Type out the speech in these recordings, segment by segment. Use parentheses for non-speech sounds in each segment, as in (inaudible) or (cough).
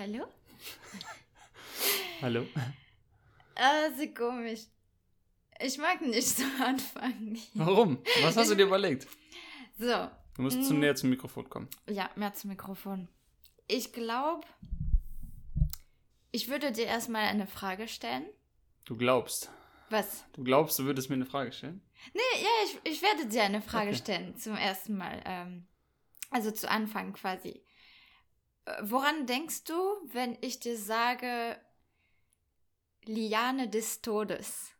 Hallo? Hallo? Also komisch. Ich mag nicht so anfangen. Warum? Was hast du dir überlegt? So, Du musst zu Mm. näher zum Mikrofon kommen. ja, mehr zum Mikrofon. Ich glaube, ich würde dir erstmal eine Frage stellen. Du glaubst. Was? Du glaubst, du würdest mir eine Frage stellen? Nee, ja, ich, ich werde dir eine Frage Okay. stellen zum ersten Mal. Ähm, also zu Anfang quasi. Woran denkst du, wenn ich dir sage, Liane des Todes?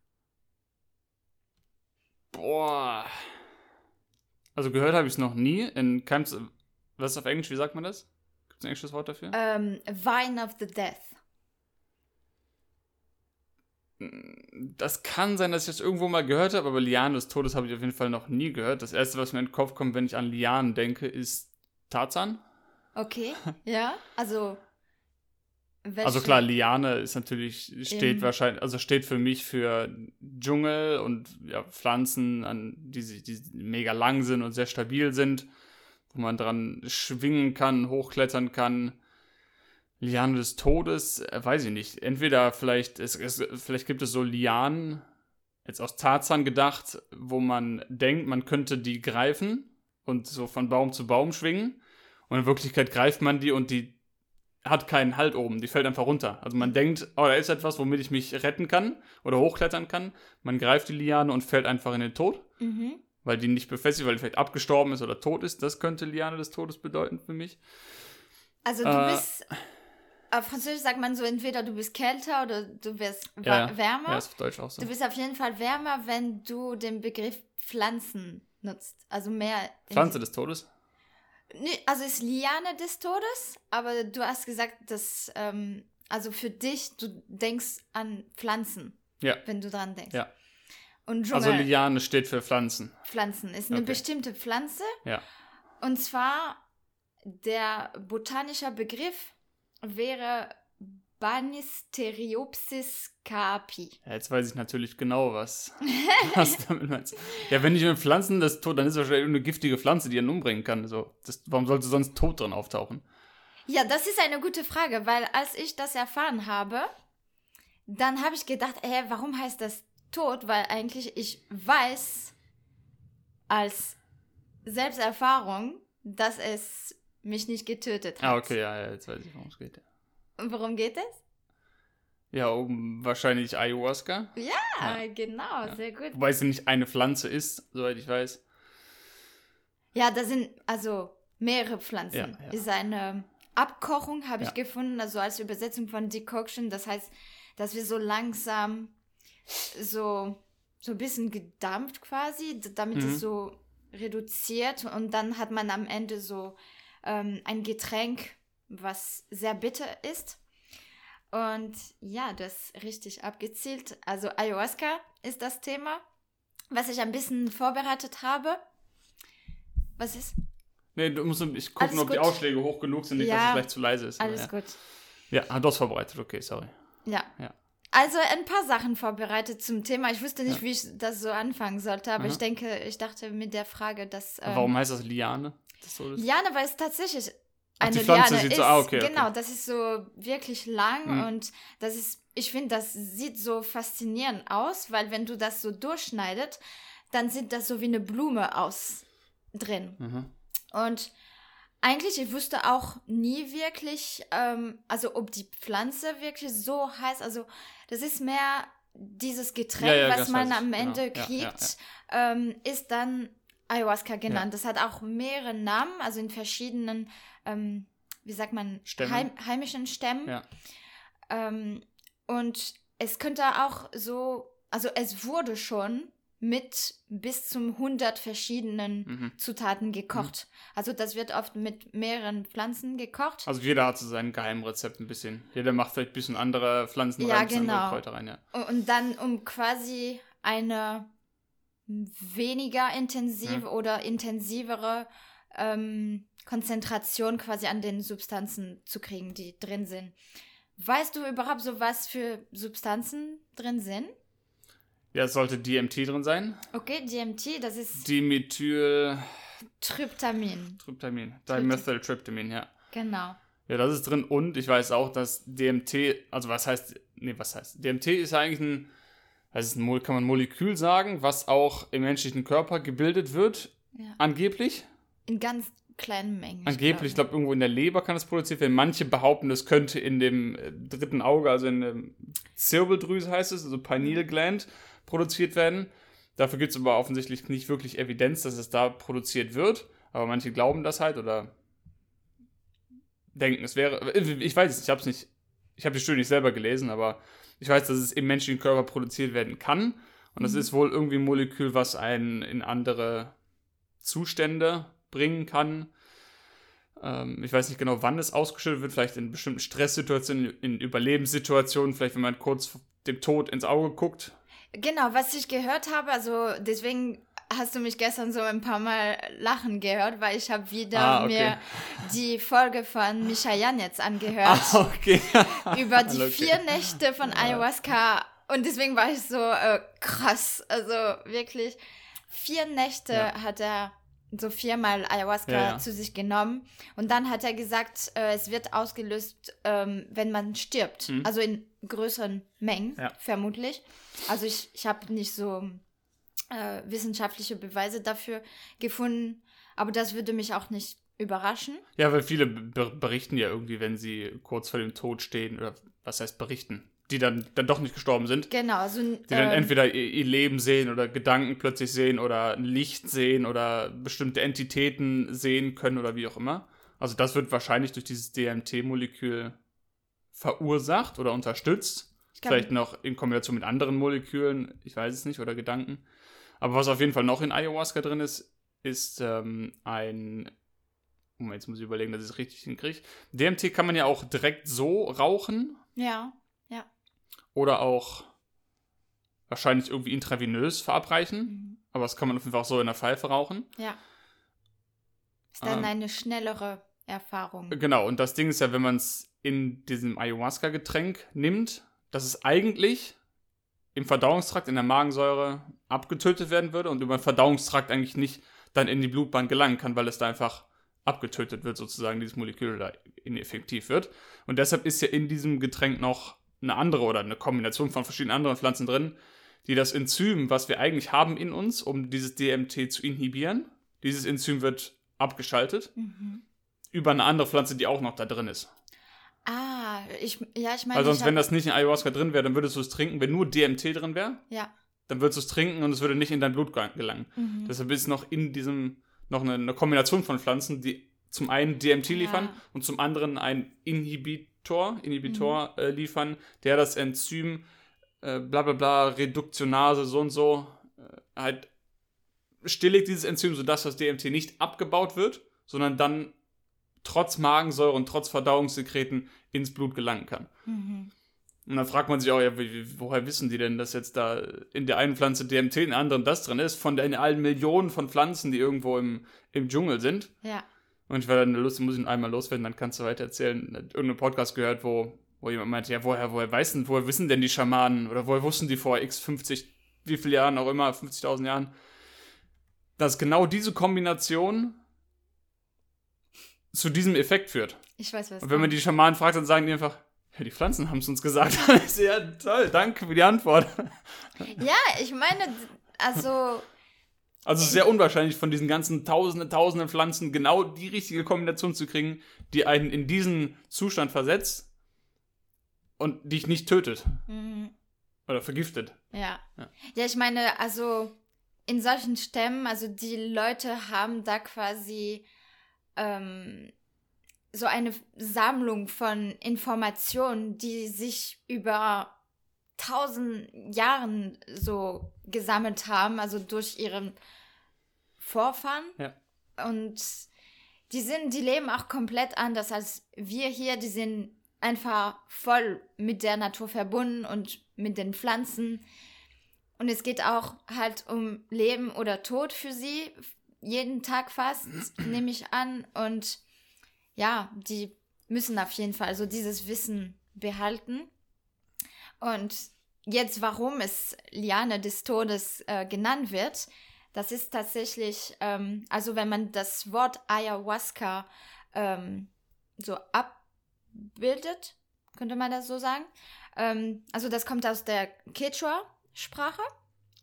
Boah. Also gehört habe ich es noch nie. In keinem. Was ist auf Englisch? Wie sagt man das? Gibt es ein englisches Wort dafür? Ähm, Vine of the Death. Das kann sein, dass ich das irgendwo mal gehört habe, aber Lianen des Todes habe ich auf jeden Fall noch nie gehört. Das erste, was mir in den Kopf kommt, wenn ich an Lianen denke, ist Tarzan. Okay, (laughs) ja, also. Also klar, Liane ist natürlich, steht Im- wahrscheinlich, also steht für mich für Dschungel und ja, Pflanzen, an, die, die mega lang sind und sehr stabil sind, wo man dran schwingen kann, hochklettern kann. Liane des Todes, äh, weiß ich nicht. Entweder vielleicht, es, es, vielleicht gibt es so Lianen, jetzt aus Tarzan gedacht, wo man denkt, man könnte die greifen und so von Baum zu Baum schwingen. Und in Wirklichkeit greift man die und die hat keinen Halt oben, die fällt einfach runter. Also man denkt, oh, da ist etwas, womit ich mich retten kann oder hochklettern kann. Man greift die Liane und fällt einfach in den Tod, Mhm. weil die nicht befestigt, weil die vielleicht abgestorben ist oder tot ist. Das könnte Liane des Todes bedeuten für mich. Also du Äh, bist. Auf Französisch sagt man so, entweder du bist kälter oder du wirst Ja, wärmer. Ja, ist auf Deutsch auch so. Du bist auf jeden Fall wärmer, wenn du den Begriff Pflanzen nutzt. Also mehr. Pflanze des Todes? Nee, also ist Liane des Todes, aber du hast gesagt, dass. Ähm, also für dich, du denkst an Pflanzen, Ja. wenn du dran denkst. Ja. Und Also Dschungel, Liane steht für Pflanzen. Pflanzen ist eine Okay. bestimmte Pflanze. Ja. Und zwar der botanische Begriff wäre Banisteriopsis capi. Ja, jetzt weiß ich natürlich genau, was, (laughs) was du damit meinst. Ja, wenn ich mit Pflanzen das Tod, dann ist es wahrscheinlich eine giftige Pflanze, die einen umbringen kann. So, das, warum sollte sonst Tod drin auftauchen? Ja, das ist eine gute Frage, weil als ich das erfahren habe, dann habe ich gedacht, hä, warum heißt das Tod? Weil eigentlich ich weiß als Selbsterfahrung, dass es mich nicht getötet hat. Ah, okay, ja, ja, jetzt weiß ich, worum es geht. Und worum geht es? Ja, um wahrscheinlich Ayahuasca. Ah, genau, sehr gut. Wobei es ja nicht eine Pflanze ist, soweit ich weiß. Ja, da sind also mehrere Pflanzen. Ja, ja. Ist eine Abkochung, habe Ja. ich gefunden, also als Übersetzung von Decoction. Das heißt, dass wir so langsam so, so ein bisschen gedampft quasi, damit Mhm. es so reduziert und dann hat man am Ende so ähm, ein Getränk, was sehr bitter ist. Und ja, das richtig abgezielt. Also Ayahuasca ist das Thema, was ich ein bisschen vorbereitet habe. Was ist? Nee, du musst, ich gucke nur, ob die. Ausschläge hoch genug sind, nicht, dass Ja, es vielleicht zu leise ist. Alles aber gut. ja. ja, hat das vorbereitet, okay, sorry. Ja. Ja. Also ein paar Sachen vorbereitet zum Thema. Ich wusste nicht, Ja. wie ich das so anfangen sollte, aber Aha. ich denke, ich dachte mit der Frage, dass. Ähm, Warum heißt das Liane? des Todes? Liane, weil es tatsächlich Ach, eine die Pflanze Liane sieht ist. so- ah, okay, okay. Genau, das ist so wirklich lang Mhm. und das ist, ich finde, das sieht so faszinierend aus, weil wenn du das so durchschneidet, dann sieht das so wie eine Blume aus drin. Mhm. Und eigentlich, ich wusste auch nie wirklich, ähm, also ob die Pflanze wirklich so heißt. Also das ist mehr dieses Getränk, Ja, ja, was man am genau. Ende Ja, ja, kriegt, Ähm, ist dann Ayahuasca genannt. Das hat auch mehrere Namen, also in verschiedenen, ähm, wie sagt man, heim, heimischen Stämmen. Ja. Ähm, und es könnte auch so, also es wurde schon mit bis zum 100 verschiedenen Mhm. Zutaten gekocht. Also das wird oft mit mehreren Pflanzen gekocht. Also jeder hat so sein Geheimrezept ein bisschen. Jeder macht vielleicht ein bisschen andere Pflanzen Ja, rein, genau. andere Kräuter rein, ja. Und dann um quasi eine weniger intensive Mhm. oder intensivere ähm, Konzentration quasi an den Substanzen zu kriegen, die drin sind. Weißt du überhaupt so, was für Substanzen drin sind? Ja, es sollte DMT drin sein. Okay, DMT, das ist Dimethyltryptamin. Tryptamin. Dimethyltryptamin, ja. Genau. Ja, das ist drin und ich weiß auch, dass DMT, also was heißt, nee, was heißt? DMT ist eigentlich ein, das ist ein, kann man Molekül sagen, was auch im menschlichen Körper gebildet wird, Ja. angeblich. In ganz kleinen Mengen. Angeblich, ich glaube, irgendwo in der Leber kann es produziert werden. Manche behaupten, es könnte in dem äh, dritten Auge, also in der Zirbeldrüse heißt es, also Pineal Gland, produziert werden. Dafür gibt es aber offensichtlich nicht wirklich Evidenz, dass es da produziert wird. Aber manche glauben das halt oder denken, es wäre. Ich weiß es, ich habe es nicht. Ich habe die Studie nicht selber gelesen, aber ich weiß, dass es im menschlichen Körper produziert werden kann. Und das Mhm. ist wohl irgendwie ein Molekül, was einen in andere Zustände bringen kann. Ähm, ich weiß nicht genau, wann es ausgeschüttet wird, vielleicht in bestimmten Stresssituationen, in Überlebenssituationen, vielleicht wenn man kurz dem Tod ins Auge guckt. Genau, was ich gehört habe, also deswegen hast du mich gestern so ein paar Mal lachen gehört, weil ich habe wieder Ah, okay. mir die Folge von Misha Janetz (laughs) angehört Ah, okay. (laughs) über die Okay. vier Nächte von Ayahuasca und deswegen war ich so äh, krass, also wirklich vier Nächte Ja. hat er so viermal Ayahuasca Ja, ja. zu sich genommen und dann hat er gesagt, äh, es wird ausgelöst, ähm, wenn man stirbt, Mhm. also in größeren Mengen vermutlich. Also ich, ich habe nicht so äh, wissenschaftliche Beweise dafür gefunden, aber das würde mich auch nicht überraschen. Ja, weil viele be berichten ja irgendwie, wenn sie kurz vor dem Tod stehen, oder was heißt berichten, die dann, dann doch nicht gestorben sind. Genau, also Die dann ähm, entweder ihr, ihr Leben sehen oder Gedanken plötzlich sehen oder Licht sehen oder bestimmte Entitäten sehen können oder wie auch immer. Also das wird wahrscheinlich durch dieses DMT-Molekül verursacht oder unterstützt. Vielleicht noch in Kombination mit anderen Molekülen, ich weiß es nicht, oder Gedanken. Aber was auf jeden Fall noch in Ayahuasca drin ist, ist ähm, ein. Moment, jetzt muss ich überlegen, dass ich es richtig hinkriege. DMT kann man ja auch direkt so rauchen ja, oder auch wahrscheinlich irgendwie intravenös verabreichen. mhm. Aber das kann man auf jeden Fall auch so in der Pfeife rauchen. ja. Ist dann Ähm. eine schnellere Erfahrung. Genau, und das Ding ist ja, wenn man es in diesem Ayahuasca-Getränk nimmt, dass es eigentlich im Verdauungstrakt, in der Magensäure abgetötet werden würde und über den Verdauungstrakt eigentlich nicht dann in die Blutbahn gelangen kann, weil es da einfach abgetötet wird, sozusagen, dieses Molekül da ineffektiv wird. Und deshalb ist ja in diesem Getränk noch eine andere oder eine Kombination von verschiedenen anderen Pflanzen drin, die das Enzym, was wir eigentlich haben in uns, um dieses DMT zu inhibieren, dieses Enzym wird abgeschaltet Mhm. über eine andere Pflanze, die auch noch da drin ist. Ah, ich, ja, ich meine, Weil sonst, ich wenn hab- das nicht in Ayahuasca drin wäre, dann würdest du es trinken. Wenn nur DMT drin wäre, ja. dann würdest du es trinken und es würde nicht in dein Blut ge- gelangen. Mhm. Deshalb ist noch in diesem noch eine, eine Kombination von Pflanzen, die zum einen DMT Ja. liefern und zum anderen einen Inhibitor, Inhibitor Mhm. äh, liefern, der das Enzym äh, bla bla bla, Reduktionase, so und so, äh, halt stilligt dieses Enzym, sodass das DMT nicht abgebaut wird, sondern dann trotz Magensäure und trotz Verdauungssekreten ins Blut gelangen kann. Mhm. Und dann fragt man sich auch, ja, woher wissen die denn, dass jetzt da in der einen Pflanze DMT, in der anderen das drin ist, von den allen Millionen von Pflanzen, die irgendwo im, im Dschungel sind. Ja. Und ich war dann lustig, muss ich ihn einmal loswerden, dann kannst du weiter erzählen. Irgendeinen Podcast gehört, wo, wo jemand meinte, ja, woher, woher weiß denn, woher wissen denn die Schamanen oder woher wussten die vor x 50, wie viele Jahren auch immer, 50.000 Jahren, dass genau diese Kombination zu diesem Effekt führt. Ich weiß, was Und wenn man die Schamanen fragt, dann sagen die einfach, ja, die Pflanzen haben es uns gesagt. (laughs) Ja toll, danke für die Antwort. Ja, ich meine, also, Also es ist sehr unwahrscheinlich, von diesen ganzen tausenden, tausenden Pflanzen genau die richtige Kombination zu kriegen, die einen in diesen Zustand versetzt und dich nicht tötet mhm. oder vergiftet. Ja. Ja. ja. ich meine, also in solchen Stämmen, also die Leute haben da quasi ähm, so eine Sammlung von Informationen, die sich über tausend Jahren so gesammelt haben, also durch ihren Vorfahren. Ja. Und die sind, die leben auch komplett anders als wir hier. Die sind einfach voll mit der Natur verbunden und mit den Pflanzen. Und es geht auch halt um Leben oder Tod für sie. Jeden Tag fast, nehme ich an. Und ja, die müssen auf jeden Fall so dieses Wissen behalten. Und jetzt, warum es Liane des Todes äh, genannt wird, das ist tatsächlich, ähm, also wenn man das Wort Ayahuasca ähm, so bildet, könnte man das so sagen. Ähm, also das kommt aus der Quechua-Sprache.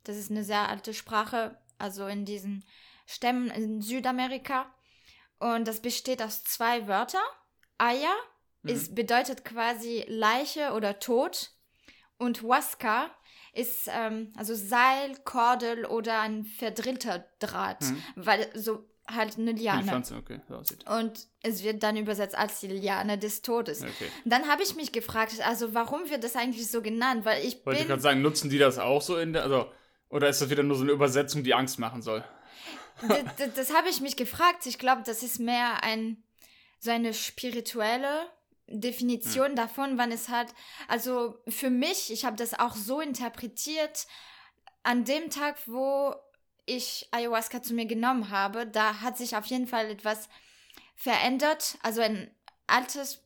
Das ist eine sehr alte Sprache, also in diesen Stämmen in Südamerika. Und das besteht aus zwei Wörtern. Aya mhm. ist, bedeutet quasi Leiche oder Tod. Und Huasca ist ähm, also Seil, Kordel oder ein verdrillter Draht, mhm. weil so halt eine Liane. Die Pflanze, okay. Und es wird dann übersetzt als die Liane des Todes. Okay. Dann habe ich mich gefragt, also warum wird das eigentlich so genannt? Weil ich Wollte ich gerade sagen, nutzen die das auch so in der, also, oder ist das wieder nur so eine Übersetzung, die Angst machen soll? Das, das, habe ich mich gefragt. Ich glaube, das ist mehr ein, so eine spirituelle Definition hm. davon, wann es hat. Also für mich, ich habe das auch so interpretiert, an dem Tag, wo ich Ayahuasca zu mir genommen habe, da hat sich auf jeden Fall etwas verändert. Also ein altes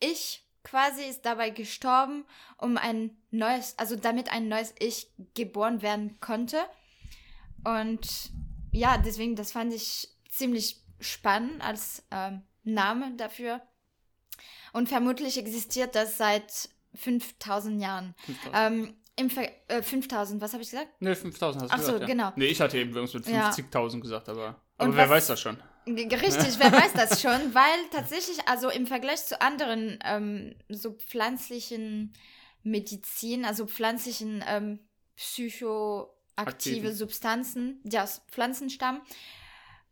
Ich quasi ist dabei gestorben, um ein neues, also damit ein neues Ich geboren werden konnte. Und ja, deswegen, das fand ich ziemlich spannend als ähm, Name dafür. Und vermutlich existiert das seit 5000 Jahren. 5000. Ähm, im Ver äh, 5000, was habe ich gesagt? Ne, 5000 hast du Ach so, gesagt. Ja. genau. Nee, ich hatte eben irgendwas mit 50.000 ja. gesagt, aber, aber wer was, weiß das schon? Richtig, wer weiß das schon, (laughs) weil tatsächlich, also im Vergleich zu anderen ähm, so pflanzlichen Medizin, also pflanzlichen ähm, Aktiven. Substanzen, die aus Pflanzen stammen,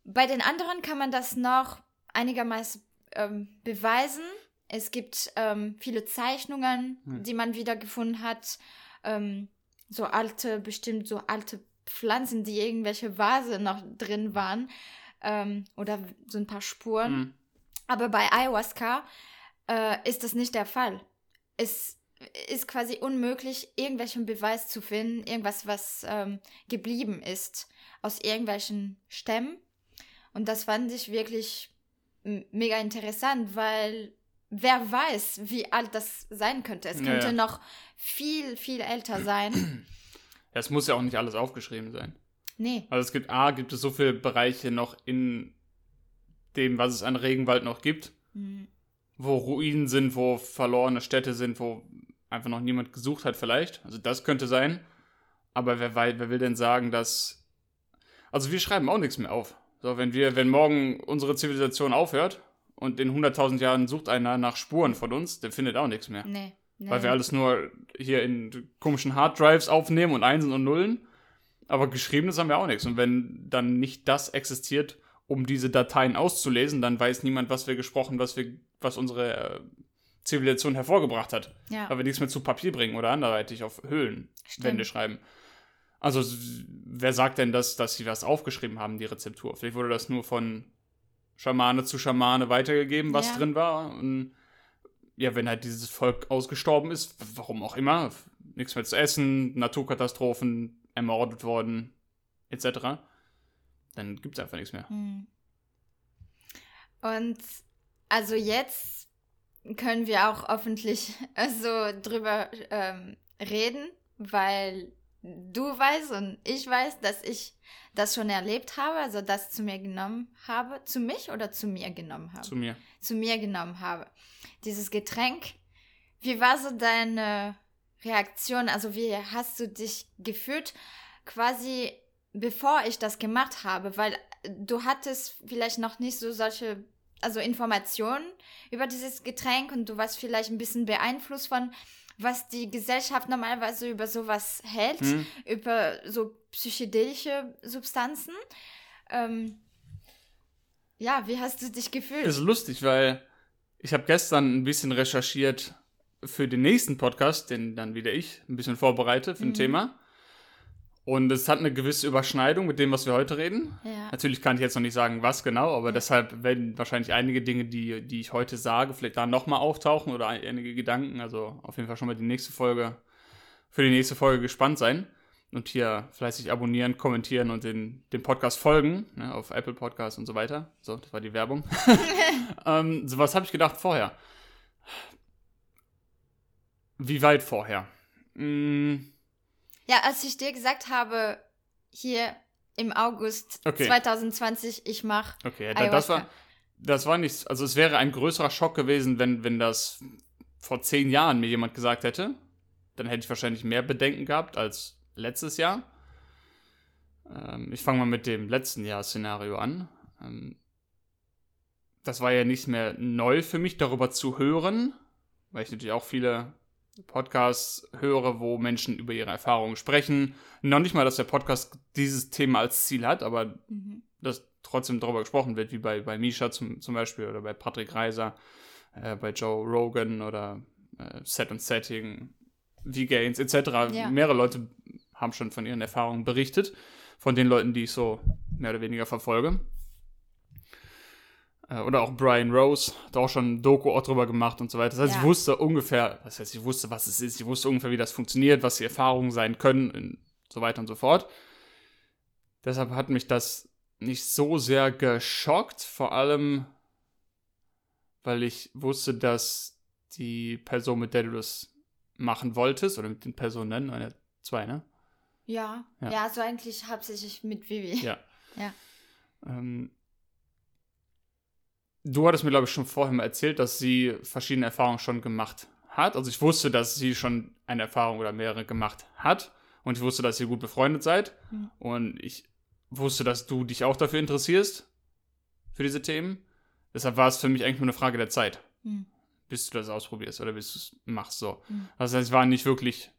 bei den anderen kann man das noch einigermaßen ähm, beweisen. Es gibt ähm, viele Zeichnungen, hm. die man wiedergefunden hat. Ähm, so alte, bestimmt so alte Pflanzen, die irgendwelche Vase noch drin waren. Ähm, oder so ein paar Spuren. Hm. Aber bei Ayahuasca äh, ist das nicht der Fall. Es ist quasi unmöglich, irgendwelchen Beweis zu finden, irgendwas, was ähm, geblieben ist aus irgendwelchen Stämmen. Und das fand ich wirklich mega interessant, weil wer weiß, wie alt das sein könnte. Es könnte ja, ja. noch viel, viel älter sein. Es muss ja auch nicht alles aufgeschrieben sein. Nee. Also es gibt, A, gibt es so viele Bereiche noch in dem, was es an Regenwald noch gibt, mhm. wo Ruinen sind, wo verlorene Städte sind, wo einfach noch niemand gesucht hat vielleicht. Also das könnte sein. Aber wer, wer will denn sagen, dass... Also wir schreiben auch nichts mehr auf. So, wenn wir, wenn morgen unsere Zivilisation aufhört und in 100.000 Jahren sucht einer nach Spuren von uns, der findet auch nichts mehr. Nee, nee. Weil wir alles nur hier in komischen Harddrives aufnehmen und Einsen und Nullen. Aber geschriebenes haben wir auch nichts. Und wenn dann nicht das existiert, um diese Dateien auszulesen, dann weiß niemand, was wir gesprochen, was wir, was unsere äh, Zivilisation hervorgebracht hat. Ja. Weil wir nichts mehr zu Papier bringen oder anderweitig auf Höhlenwände schreiben. Also, wer sagt denn, dass, dass sie was aufgeschrieben haben, die Rezeptur? Vielleicht wurde das nur von Schamane zu Schamane weitergegeben, was ja. drin war. Und ja, wenn halt dieses Volk ausgestorben ist, warum auch immer, nichts mehr zu essen, Naturkatastrophen, ermordet worden, etc., dann gibt es einfach nichts mehr. Hm. Und also jetzt können wir auch öffentlich (laughs) so drüber ähm, reden, weil du weißt und ich weiß, dass ich das schon erlebt habe, also das zu mir genommen habe. Zu mich oder zu mir genommen habe? Zu mir. Zu mir genommen habe. Dieses Getränk. Wie war so deine Reaktion? Also wie hast du dich gefühlt, quasi bevor ich das gemacht habe? Weil du hattest vielleicht noch nicht so solche, also Informationen über dieses Getränk und du warst vielleicht ein bisschen beeinflusst von was die Gesellschaft normalerweise über sowas hält, mhm. über so psychedelische Substanzen. Ähm, ja, wie hast du dich gefühlt? Ist lustig, weil ich habe gestern ein bisschen recherchiert für den nächsten Podcast, den dann wieder ich ein bisschen vorbereite für ein mhm. Thema. Und es hat eine gewisse Überschneidung mit dem, was wir heute reden. Ja. Natürlich kann ich jetzt noch nicht sagen, was genau, aber ja. deshalb werden wahrscheinlich einige Dinge, die, die ich heute sage, vielleicht da nochmal auftauchen oder einige Gedanken. Also auf jeden Fall schon mal die nächste Folge, für die nächste Folge gespannt sein. Und hier fleißig abonnieren, kommentieren und den, den Podcast folgen, ne, auf Apple Podcasts und so weiter. So, das war die Werbung. (laughs) (laughs) ähm, so was habe ich gedacht vorher. Wie weit vorher? Hm, ja, als ich dir gesagt habe, hier im August okay. 2020, ich mache. Okay, Ayahuasca. das war. das war nicht, also es wäre ein größerer Schock gewesen, wenn, wenn das vor zehn Jahren mir jemand gesagt hätte. Dann hätte ich wahrscheinlich mehr Bedenken gehabt als letztes Jahr. Ähm, ich fange mal mit dem letzten Jahr-Szenario an. Ähm, das war ja nicht mehr neu für mich, darüber zu hören, weil ich natürlich auch viele Podcasts höre, wo Menschen über ihre Erfahrungen sprechen. Noch nicht mal, dass der Podcast dieses Thema als Ziel hat, aber mhm. dass trotzdem darüber gesprochen wird, wie bei, bei Misha zum, zum Beispiel oder bei Patrick Reiser, äh, bei Joe Rogan oder äh, Set und Setting, V-Gains etc. Ja. Mehrere Leute haben schon von ihren Erfahrungen berichtet, von den Leuten, die ich so mehr oder weniger verfolge. Äh, oder auch Brian Rose hat auch schon ein Doku auch drüber gemacht und so weiter. Das heißt, ja. ich wusste ungefähr, das heißt, ich wusste, was es ist, ich wusste ungefähr, wie das funktioniert, was die Erfahrungen sein können und so weiter und so fort. Deshalb hat mich das nicht so sehr geschockt, vor allem, weil ich wusste, dass die Person, mit der du das machen wolltest, oder mit den Personen, eine, zwei, ne? Ja, ja, ja, so eigentlich hauptsächlich mit Vivi. Ja. ja. Ähm, du hattest mir, glaube ich, schon vorher mal erzählt, dass sie verschiedene Erfahrungen schon gemacht hat. Also ich wusste, dass sie schon eine Erfahrung oder mehrere gemacht hat. Und ich wusste, dass ihr gut befreundet seid. Mhm. Und ich wusste, dass du dich auch dafür interessierst, für diese Themen. Deshalb war es für mich eigentlich nur eine Frage der Zeit, mhm. bis du das ausprobierst oder bis du es machst. So. Mhm. Das heißt, ich war nicht wirklich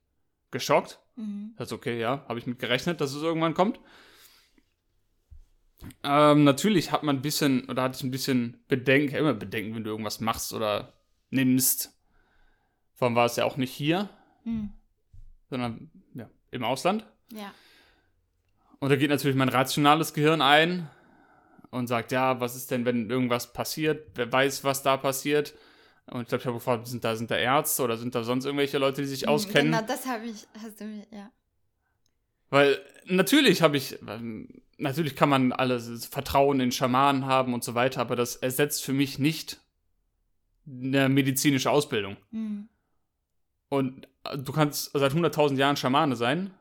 geschockt. Mhm. Das ist okay, ja, habe ich mit gerechnet, dass es irgendwann kommt. Ähm, natürlich hat man ein bisschen, oder hatte ich ein bisschen Bedenken, immer Bedenken, wenn du irgendwas machst oder nimmst. Vor allem war es ja auch nicht hier, mhm. sondern ja, im Ausland. Ja. Und da geht natürlich mein rationales Gehirn ein und sagt, ja, was ist denn, wenn irgendwas passiert? Wer weiß, was da passiert? Und ich glaube, ich habe gefragt, sind da, sind da Ärzte oder sind da sonst irgendwelche Leute, die sich hm, auskennen? Genau, das habe ich, hast du mir, ja. Weil natürlich habe ich, ähm, natürlich kann man alles Vertrauen in Schamanen haben und so weiter, aber das ersetzt für mich nicht eine medizinische Ausbildung. Mhm. Und du kannst seit 100.000 Jahren Schamane sein,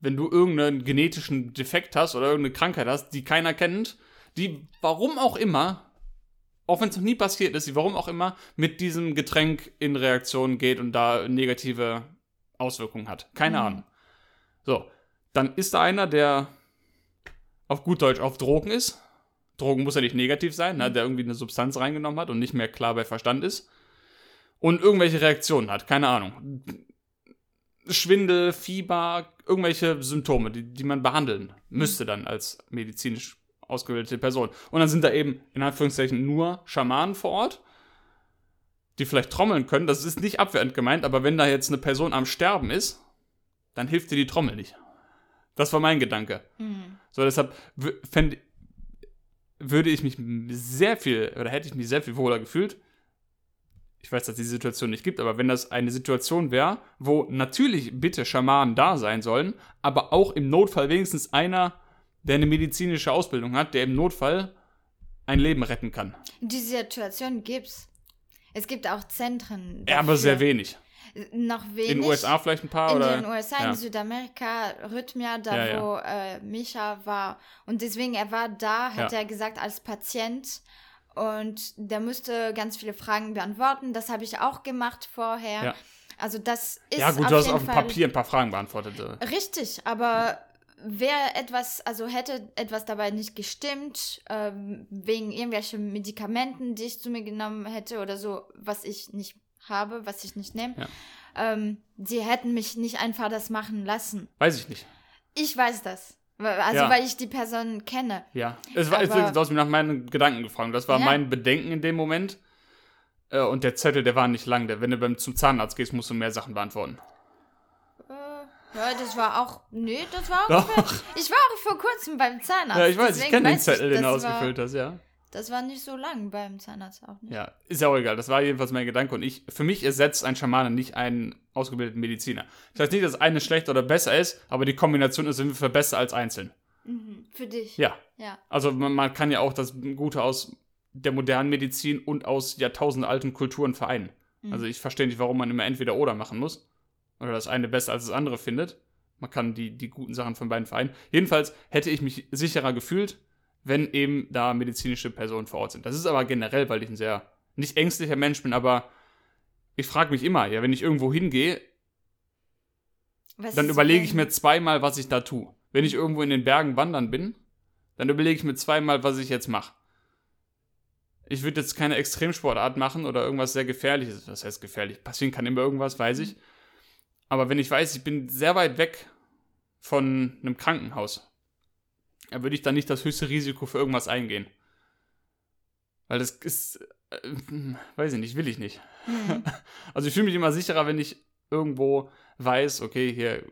wenn du irgendeinen genetischen Defekt hast oder irgendeine Krankheit hast, die keiner kennt, die warum auch immer, auch wenn es noch nie passiert ist, die warum auch immer mit diesem Getränk in Reaktion geht und da negative Auswirkungen hat. Keine mhm. Ahnung. So, dann ist da einer, der auf gut Deutsch auf Drogen ist. Drogen muss ja nicht negativ sein, ne, der irgendwie eine Substanz reingenommen hat und nicht mehr klar bei Verstand ist. Und irgendwelche Reaktionen hat, keine Ahnung. Schwindel, Fieber, irgendwelche Symptome, die, die man behandeln müsste dann als medizinisch ausgebildete Person. Und dann sind da eben in Anführungszeichen nur Schamanen vor Ort, die vielleicht trommeln können. Das ist nicht abwertend gemeint, aber wenn da jetzt eine Person am Sterben ist, dann hilft dir die Trommel nicht. Das war mein Gedanke. Mhm. So, deshalb fänd, würde ich mich sehr viel, oder hätte ich mich sehr viel wohler gefühlt. Ich weiß, dass es die Situation nicht gibt, aber wenn das eine Situation wäre, wo natürlich bitte Schamanen da sein sollen, aber auch im Notfall wenigstens einer, der eine medizinische Ausbildung hat, der im Notfall ein Leben retten kann. Die Situation gibt's. Es gibt auch Zentren. Dafür. Ja, aber sehr wenig noch wenig. In den USA vielleicht ein paar? In oder? den USA, ja. in Südamerika, Rhythmia, da ja, wo Äh, Micha war. Und deswegen, er war da, hat er gesagt, als Patient. Und der musste ganz viele Fragen beantworten. Das habe ich auch gemacht vorher. Also das ist Ja gut, du hast auf dem Papier ein paar Fragen beantwortet. Äh. Richtig, aber wäre etwas, also hätte etwas dabei nicht gestimmt, ähm, wegen irgendwelchen Medikamenten, die ich zu mir genommen hätte oder so, was ich nicht habe, was ich nicht nehme, ja. ähm, sie hätten mich nicht einfach das machen lassen. Weiß ich nicht. Ich weiß das. Also, ja. weil ich die Person kenne. Ja, es war, Aber, du hast mich nach meinen Gedanken gefragt. Das war ja. mein Bedenken in dem Moment. Äh, und der Zettel, der war nicht lang. Der, wenn du beim, zum Zahnarzt gehst, musst du mehr Sachen beantworten. Äh, ja, das war auch. Nee, das war auch. Doch. Ich war auch vor kurzem beim Zahnarzt. Ja, ich weiß, ich kenne den Zettel, ich, den du ausgefüllt hast, ja. Das war nicht so lang beim Zahnarzt auch nicht. Ja, ist ja auch egal. Das war jedenfalls mein Gedanke. Und ich, für mich ersetzt ein Schamane nicht einen ausgebildeten Mediziner. Das heißt nicht, dass eine schlechter oder besser ist, aber die Kombination ist Fall besser als einzeln. Mhm, für dich. Ja. ja. Also man, man, kann ja auch das Gute aus der modernen Medizin und aus jahrtausendalten Kulturen vereinen. Mhm. Also ich verstehe nicht, warum man immer entweder oder machen muss. Oder das eine besser als das andere findet. Man kann die, die guten Sachen von beiden vereinen. Jedenfalls hätte ich mich sicherer gefühlt, wenn eben da medizinische Personen vor Ort sind. Das ist aber generell, weil ich ein sehr, nicht ängstlicher Mensch bin, aber ich frage mich immer, ja, wenn ich irgendwo hingehe, was dann überlege ich mir zweimal, was ich da tue. Wenn ich irgendwo in den Bergen wandern bin, dann überlege ich mir zweimal, was ich jetzt mache. Ich würde jetzt keine Extremsportart machen oder irgendwas sehr Gefährliches. Das heißt gefährlich. Passieren kann immer irgendwas, weiß ich. Aber wenn ich weiß, ich bin sehr weit weg von einem Krankenhaus, würde ich dann nicht das höchste Risiko für irgendwas eingehen. Weil das ist, äh, weiß ich nicht, will ich nicht. Mhm. (laughs) Also ich fühle mich immer sicherer, wenn ich irgendwo weiß, okay, hier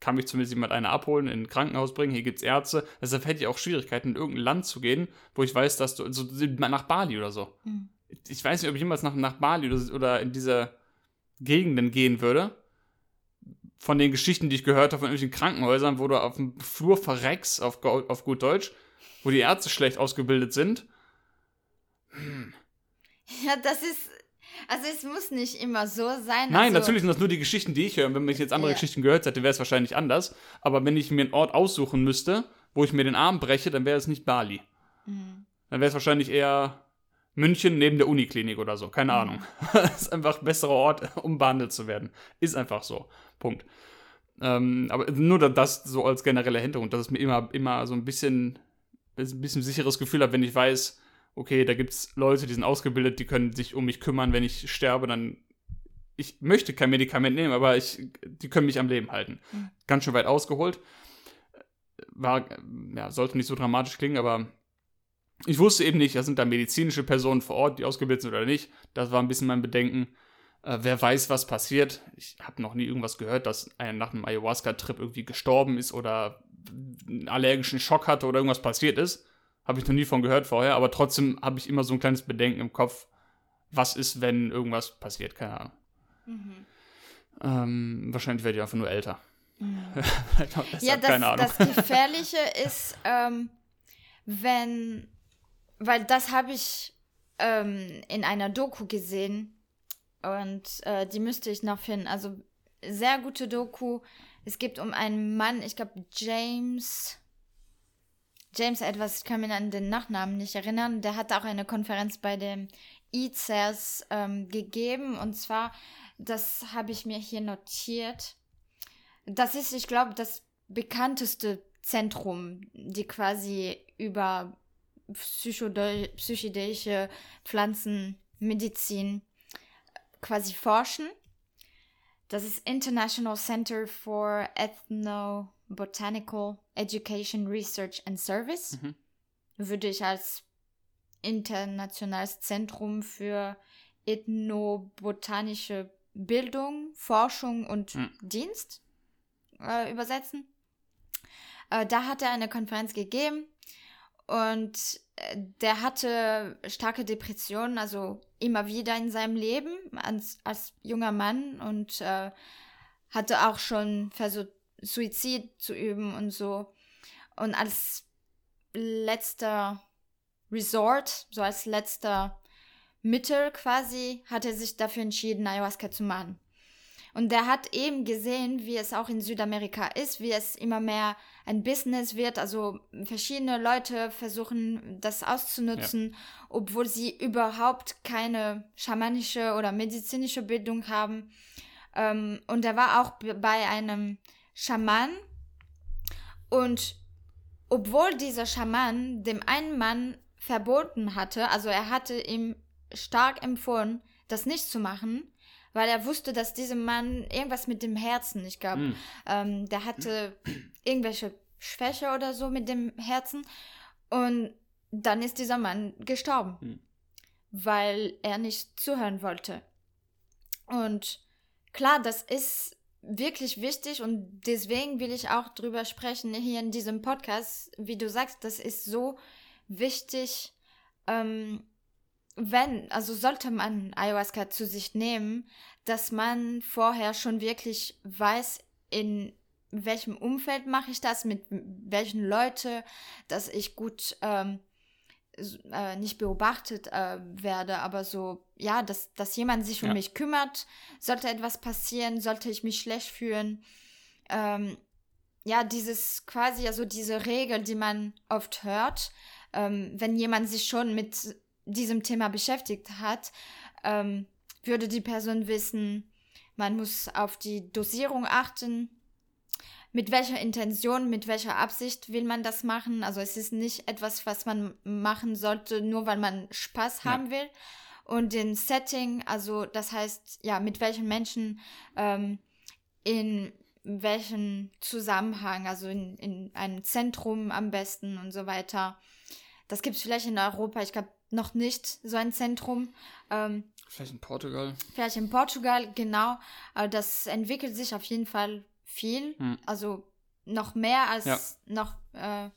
kann mich zumindest jemand einer abholen, in ein Krankenhaus bringen, hier gibt es Ärzte. Deshalb hätte ich auch Schwierigkeiten, in irgendein Land zu gehen, wo ich weiß, dass du, so, nach Bali oder so. Mhm. Ich weiß nicht, ob ich jemals nach, nach Bali oder, oder in diese Gegenden gehen würde. Von den Geschichten, die ich gehört habe von irgendwelchen Krankenhäusern, wo du auf dem Flur verreckst, auf, auf gut Deutsch, wo die Ärzte schlecht ausgebildet sind. Hm. Ja, das ist also es muss nicht immer so sein. Nein, also, natürlich sind das nur die Geschichten, die ich höre. Wenn ich jetzt andere ja. Geschichten gehört hätte, wäre es wahrscheinlich anders. Aber wenn ich mir einen Ort aussuchen müsste, wo ich mir den Arm breche, dann wäre es nicht Bali. Mhm. Dann wäre es wahrscheinlich eher München neben der Uniklinik oder so. Keine mhm. Ahnung. (laughs) das ist einfach ein besserer Ort, um behandelt zu werden. Ist einfach so. Punkt. Ähm, aber nur das so als genereller Hintergrund, dass es mir immer, immer so ein bisschen, ein bisschen sicheres Gefühl hat, wenn ich weiß, okay, da gibt es Leute, die sind ausgebildet, die können sich um mich kümmern, wenn ich sterbe, dann ich möchte kein Medikament nehmen, aber ich, die können mich am Leben halten. Mhm. Ganz schön weit ausgeholt. War, ja, sollte nicht so dramatisch klingen, aber ich wusste eben nicht, da sind da medizinische Personen vor Ort, die ausgebildet sind oder nicht. Das war ein bisschen mein Bedenken. Äh, wer weiß, was passiert. Ich habe noch nie irgendwas gehört, dass einer nach einem Ayahuasca-Trip irgendwie gestorben ist oder einen allergischen Schock hatte oder irgendwas passiert ist. Habe ich noch nie von gehört vorher, aber trotzdem habe ich immer so ein kleines Bedenken im Kopf, was ist, wenn irgendwas passiert, keine Ahnung. Mhm. Ähm, wahrscheinlich werde ich einfach nur älter. Mhm. (laughs) ja, das, das Gefährliche ist, ähm, wenn, weil das habe ich ähm, in einer Doku gesehen und äh, die müsste ich noch finden. Also sehr gute Doku. Es geht um einen Mann, ich glaube James James etwas, ich kann mich an den Nachnamen nicht erinnern, der hat auch eine Konferenz bei dem ICERS ähm, gegeben und zwar, das habe ich mir hier notiert. Das ist, ich glaube, das bekannteste Zentrum, die quasi über psychedelische Pflanzenmedizin quasi forschen. Das ist International Center for Ethno Botanical Education Research and Service. Mhm. Würde ich als internationales Zentrum für ethnobotanische Bildung, Forschung und mhm. Dienst äh, übersetzen. Äh, da hat er eine Konferenz gegeben und äh, der hatte starke Depressionen, also immer wieder in seinem Leben als, als junger Mann und äh, hatte auch schon versucht, Suizid zu üben und so. Und als letzter Resort, so als letzter Mittel quasi, hat er sich dafür entschieden, Ayahuasca zu machen. Und der hat eben gesehen, wie es auch in Südamerika ist, wie es immer mehr ein Business wird. Also verschiedene Leute versuchen das auszunutzen, ja. obwohl sie überhaupt keine schamanische oder medizinische Bildung haben. Ähm, und er war auch bei einem Schaman. Und obwohl dieser Schaman dem einen Mann verboten hatte, also er hatte ihm stark empfohlen, das nicht zu machen, weil er wusste, dass diesem Mann irgendwas mit dem Herzen nicht gab. Mm. Ähm, der hatte irgendwelche Schwäche oder so mit dem Herzen. Und dann ist dieser Mann gestorben, mm. weil er nicht zuhören wollte. Und klar, das ist wirklich wichtig und deswegen will ich auch drüber sprechen hier in diesem Podcast. Wie du sagst, das ist so wichtig, ähm, wenn, also sollte man Ayahuasca zu sich nehmen, dass man vorher schon wirklich weiß, in welchem Umfeld mache ich das, mit welchen Leuten, dass ich gut ähm, äh, nicht beobachtet äh, werde, aber so, ja, dass, dass jemand sich um ja. mich kümmert, sollte etwas passieren, sollte ich mich schlecht fühlen. Ähm, ja, dieses quasi, also diese Regel, die man oft hört, ähm, wenn jemand sich schon mit diesem Thema beschäftigt hat, ähm, würde die Person wissen, man muss auf die Dosierung achten, mit welcher Intention, mit welcher Absicht will man das machen. Also es ist nicht etwas, was man machen sollte, nur weil man Spaß haben will. Und den Setting, also das heißt, ja, mit welchen Menschen, ähm, in welchem Zusammenhang, also in, in einem Zentrum am besten und so weiter. Das gibt es vielleicht in Europa, ich glaube noch nicht so ein Zentrum. Ähm, vielleicht in Portugal. Vielleicht in Portugal, genau. Aber das entwickelt sich auf jeden Fall viel, hm. also noch mehr als ja. noch äh,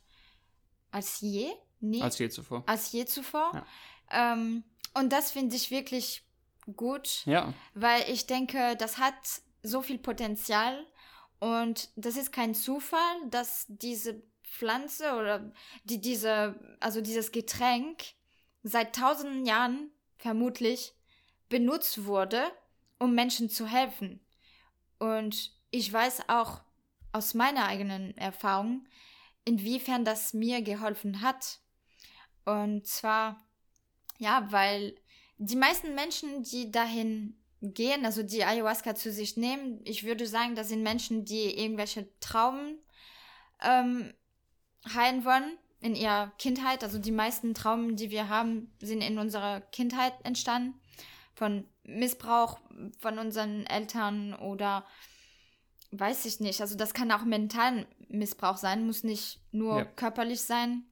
als je, nee, als je zuvor, als je zuvor. Ja. Ähm, und das finde ich wirklich gut, ja. weil ich denke, das hat so viel Potenzial und das ist kein Zufall, dass diese Pflanze oder die diese also dieses Getränk seit tausenden Jahren vermutlich benutzt wurde, um Menschen zu helfen. Und ich weiß auch aus meiner eigenen Erfahrung, inwiefern das mir geholfen hat. Und zwar, ja, weil die meisten Menschen, die dahin gehen, also die Ayahuasca zu sich nehmen, ich würde sagen, das sind Menschen, die irgendwelche Traumen ähm, heilen wollen in ihrer Kindheit. Also die meisten Traumen, die wir haben, sind in unserer Kindheit entstanden. Von Missbrauch von unseren Eltern oder weiß ich nicht. Also das kann auch mentalen Missbrauch sein, muss nicht nur ja. körperlich sein.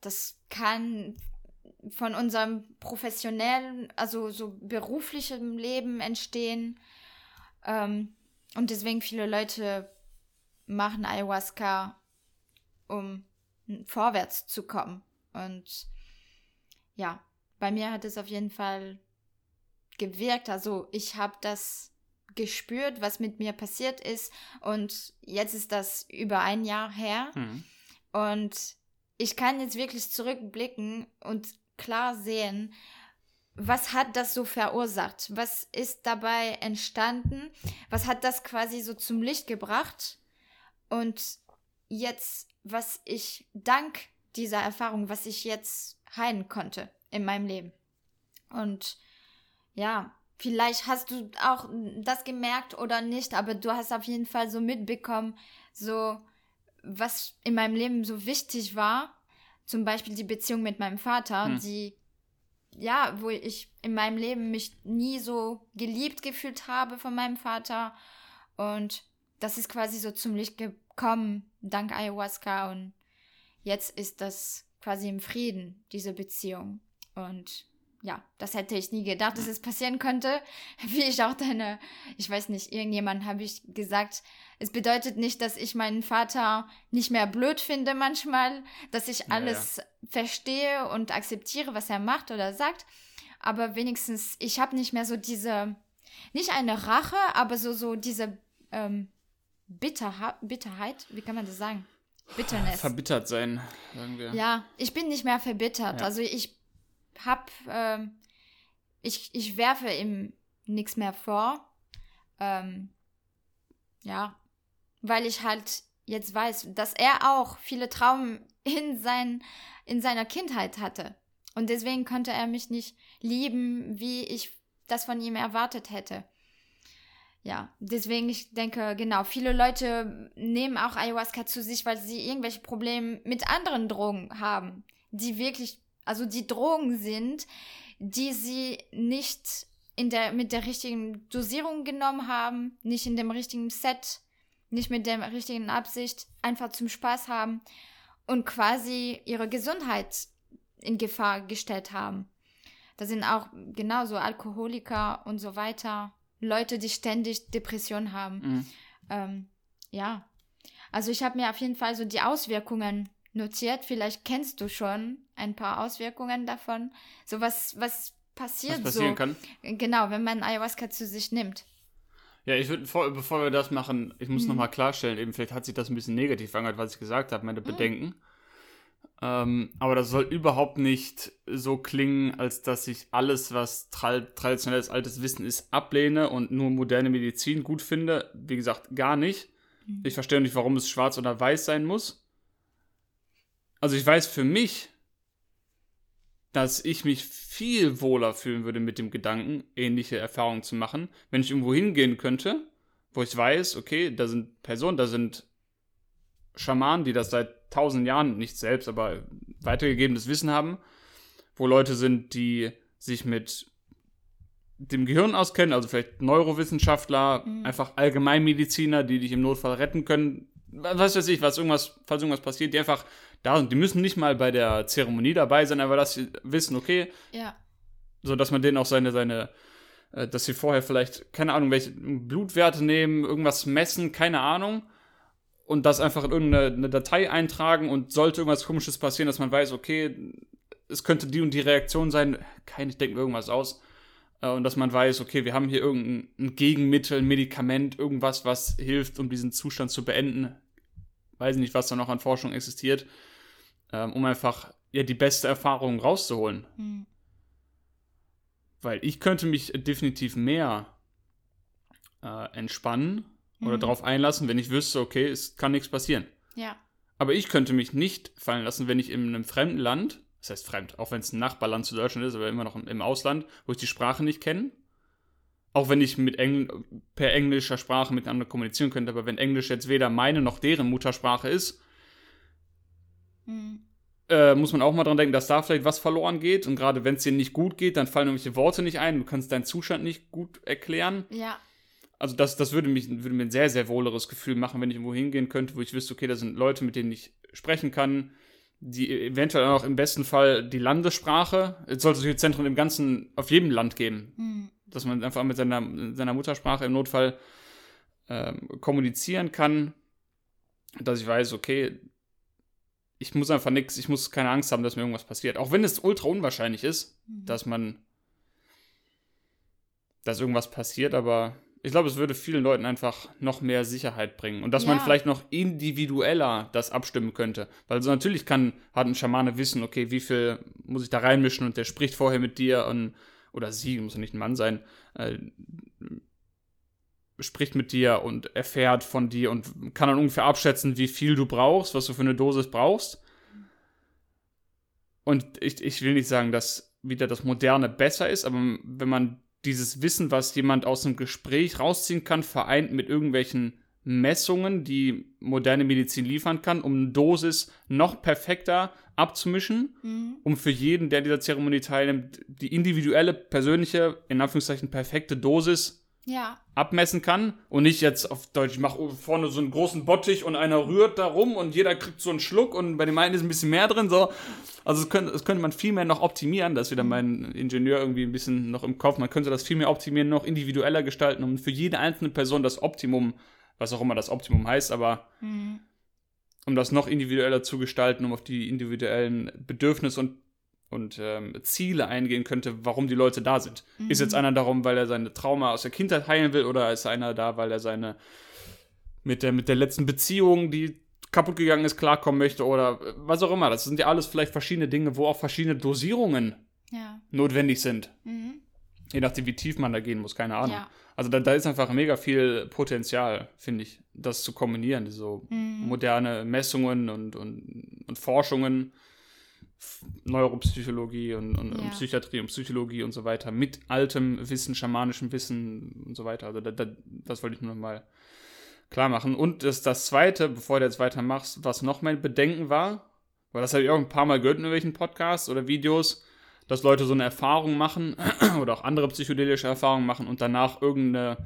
Das kann von unserem professionellen, also so beruflichen Leben entstehen. Ähm, und deswegen viele Leute machen Ayahuasca, um vorwärts zu kommen. Und ja, bei mir hat es auf jeden Fall gewirkt. Also ich habe das gespürt, was mit mir passiert ist. Und jetzt ist das über ein Jahr her. Mhm. Und ich kann jetzt wirklich zurückblicken und klar sehen, was hat das so verursacht? Was ist dabei entstanden? Was hat das quasi so zum Licht gebracht? Und jetzt, was ich dank dieser Erfahrung, was ich jetzt heilen konnte in meinem Leben. Und ja, Vielleicht hast du auch das gemerkt oder nicht, aber du hast auf jeden Fall so mitbekommen, so was in meinem Leben so wichtig war. Zum Beispiel die Beziehung mit meinem Vater, hm. die ja, wo ich in meinem Leben mich nie so geliebt gefühlt habe von meinem Vater. Und das ist quasi so zum Licht gekommen, dank Ayahuasca. Und jetzt ist das quasi im Frieden, diese Beziehung. Und ja, das hätte ich nie gedacht, dass es passieren könnte. (laughs) Wie ich auch deine, ich weiß nicht, irgendjemand habe ich gesagt, es bedeutet nicht, dass ich meinen Vater nicht mehr blöd finde manchmal, dass ich alles ja, ja. verstehe und akzeptiere, was er macht oder sagt. Aber wenigstens, ich habe nicht mehr so diese, nicht eine Rache, aber so, so diese ähm, Bitterha Bitterheit, wie kann man das sagen? Bitterness. Verbittert sein, sagen wir. Ja, ich bin nicht mehr verbittert. Ja. Also ich hab, ähm, ich, ich werfe ihm nichts mehr vor. Ähm, ja, weil ich halt jetzt weiß, dass er auch viele Traumen in, sein, in seiner Kindheit hatte. Und deswegen konnte er mich nicht lieben, wie ich das von ihm erwartet hätte. Ja, deswegen, ich denke, genau, viele Leute nehmen auch Ayahuasca zu sich, weil sie irgendwelche Probleme mit anderen Drogen haben, die wirklich also die Drogen sind, die sie nicht in der, mit der richtigen Dosierung genommen haben, nicht in dem richtigen Set, nicht mit der richtigen Absicht, einfach zum Spaß haben und quasi ihre Gesundheit in Gefahr gestellt haben. Da sind auch genauso Alkoholiker und so weiter, Leute, die ständig Depression haben. Mhm. Ähm, ja, also ich habe mir auf jeden Fall so die Auswirkungen notiert. Vielleicht kennst du schon ein paar Auswirkungen davon. So was, was passiert was passieren so. kann. Genau, wenn man Ayahuasca zu sich nimmt. Ja, ich würde, bevor wir das machen, ich muss mhm. nochmal klarstellen, eben vielleicht hat sich das ein bisschen negativ angehört, was ich gesagt habe, meine mhm. Ähm, aber das soll überhaupt nicht so klingen, als dass ich alles, was tra traditionelles altes Wissen ist, ablehne und nur moderne Medizin gut finde. Wie gesagt, gar nicht. Mhm. Ich verstehe nicht, warum es schwarz oder weiß sein muss. Also ich weiß für mich, dass ich mich viel wohler fühlen würde mit dem Gedanken, ähnliche Erfahrungen zu machen, wenn ich irgendwo hingehen könnte, wo ich weiß, okay, da sind Personen, da sind Schamanen, die das seit tausend Jahren, nicht selbst, aber weitergegebenes Wissen haben, wo Leute sind, die sich mit dem Gehirn auskennen, also vielleicht Neurowissenschaftler, mhm. einfach Allgemeinmediziner, die dich im Notfall retten können, was weiß ich, was irgendwas, falls irgendwas passiert, die einfach da sind. Die müssen nicht mal bei der Zeremonie dabei sein, aber dass sie wissen, okay, ja. so dass man denen auch seine, seine, äh, dass sie vorher vielleicht, keine Ahnung, welche Blutwerte nehmen, irgendwas messen, keine Ahnung. Und das einfach in irgendeine Datei eintragen und sollte irgendwas komisches passieren, dass man weiß, okay, es könnte die und die Reaktion sein, kein, ich denke mir irgendwas aus. Äh, und dass man weiß, okay, wir haben hier irgendein Gegenmittel, ein Medikament, irgendwas, was hilft, um diesen Zustand zu beenden. Weiß nicht, was da noch an Forschung existiert, ähm, um einfach ja die beste Erfahrung rauszuholen. Mhm. Weil ich könnte mich definitiv mehr äh, entspannen mhm. oder darauf einlassen, wenn ich wüsste, okay, es kann nichts passieren. Ja. Aber ich könnte mich nicht fallen lassen, wenn ich in einem fremden Land das heißt fremd, auch wenn es ein Nachbarland zu Deutschland ist, aber immer noch im Ausland, wo ich die Sprache nicht kenne. Auch wenn ich mit Engl per englischer Sprache miteinander kommunizieren könnte, aber wenn Englisch jetzt weder meine noch deren Muttersprache ist, mhm. äh, muss man auch mal dran denken, dass da vielleicht was verloren geht. Und gerade wenn es dir nicht gut geht, dann fallen irgendwelche Worte nicht ein, du kannst deinen Zustand nicht gut erklären. Ja. Also das, das würde, mich, würde mir ein sehr, sehr wohleres Gefühl machen, wenn ich irgendwo hingehen könnte, wo ich wüsste, okay, da sind Leute, mit denen ich sprechen kann, die eventuell auch im besten Fall die Landessprache. Es sollte solche Zentren im Ganzen auf jedem Land geben. Mhm. Dass man einfach mit seiner, seiner Muttersprache im Notfall ähm, kommunizieren kann. Dass ich weiß, okay, ich muss einfach nichts, ich muss keine Angst haben, dass mir irgendwas passiert. Auch wenn es ultra unwahrscheinlich ist, mhm. dass man, dass irgendwas passiert, aber ich glaube, es würde vielen Leuten einfach noch mehr Sicherheit bringen. Und dass ja. man vielleicht noch individueller das abstimmen könnte. Weil so natürlich kann, hat ein Schamane wissen, okay, wie viel muss ich da reinmischen und der spricht vorher mit dir und, oder sie, muss ja nicht ein Mann sein, äh, spricht mit dir und erfährt von dir und kann dann ungefähr abschätzen, wie viel du brauchst, was du für eine Dosis brauchst. Und ich, ich will nicht sagen, dass wieder das Moderne besser ist, aber wenn man dieses Wissen, was jemand aus einem Gespräch rausziehen kann, vereint mit irgendwelchen Messungen, die moderne Medizin liefern kann, um eine Dosis noch perfekter abzumischen, mhm. um für jeden, der dieser Zeremonie teilnimmt, die individuelle, persönliche, in Anführungszeichen perfekte Dosis ja. abmessen kann und nicht jetzt auf Deutsch, ich mache vorne so einen großen Bottich und einer rührt da rum und jeder kriegt so einen Schluck und bei dem einen ist ein bisschen mehr drin, so. Also das könnte, das könnte man viel mehr noch optimieren, das ist wieder mein Ingenieur irgendwie ein bisschen noch im Kopf, man könnte das viel mehr optimieren, noch individueller gestalten, um für jede einzelne Person das Optimum, was auch immer das Optimum heißt, aber mhm. um das noch individueller zu gestalten, um auf die individuellen Bedürfnisse und und ähm, Ziele eingehen könnte, warum die Leute da sind. Mhm. Ist jetzt mhm. einer darum, weil er seine Trauma aus der Kindheit heilen will, oder ist einer da, weil er seine mit der, mit der letzten Beziehung, die kaputt gegangen ist, klarkommen möchte, oder was auch immer. Das sind ja alles vielleicht verschiedene Dinge, wo auch verschiedene Dosierungen ja. notwendig sind. Mhm. Je nachdem, wie tief man da gehen muss, keine Ahnung. Ja. Also da, da ist einfach mega viel Potenzial, finde ich, das zu kombinieren, so mhm. moderne Messungen und, und, und Forschungen Neuropsychologie und, und, ja. und, Psychiatrie und Psychologie und so weiter mit altem Wissen, schamanischem Wissen und so weiter. Also da, da, das wollte ich nur noch mal klar machen. Und das, das Zweite, bevor du jetzt weitermachst, was noch mein Bedenken war, weil das habe ich auch ein paar Mal gehört in irgendwelchen Podcasts oder Videos, dass Leute so eine Erfahrung machen (clears throat) oder auch andere psychedelische Erfahrungen machen und danach irgendeine,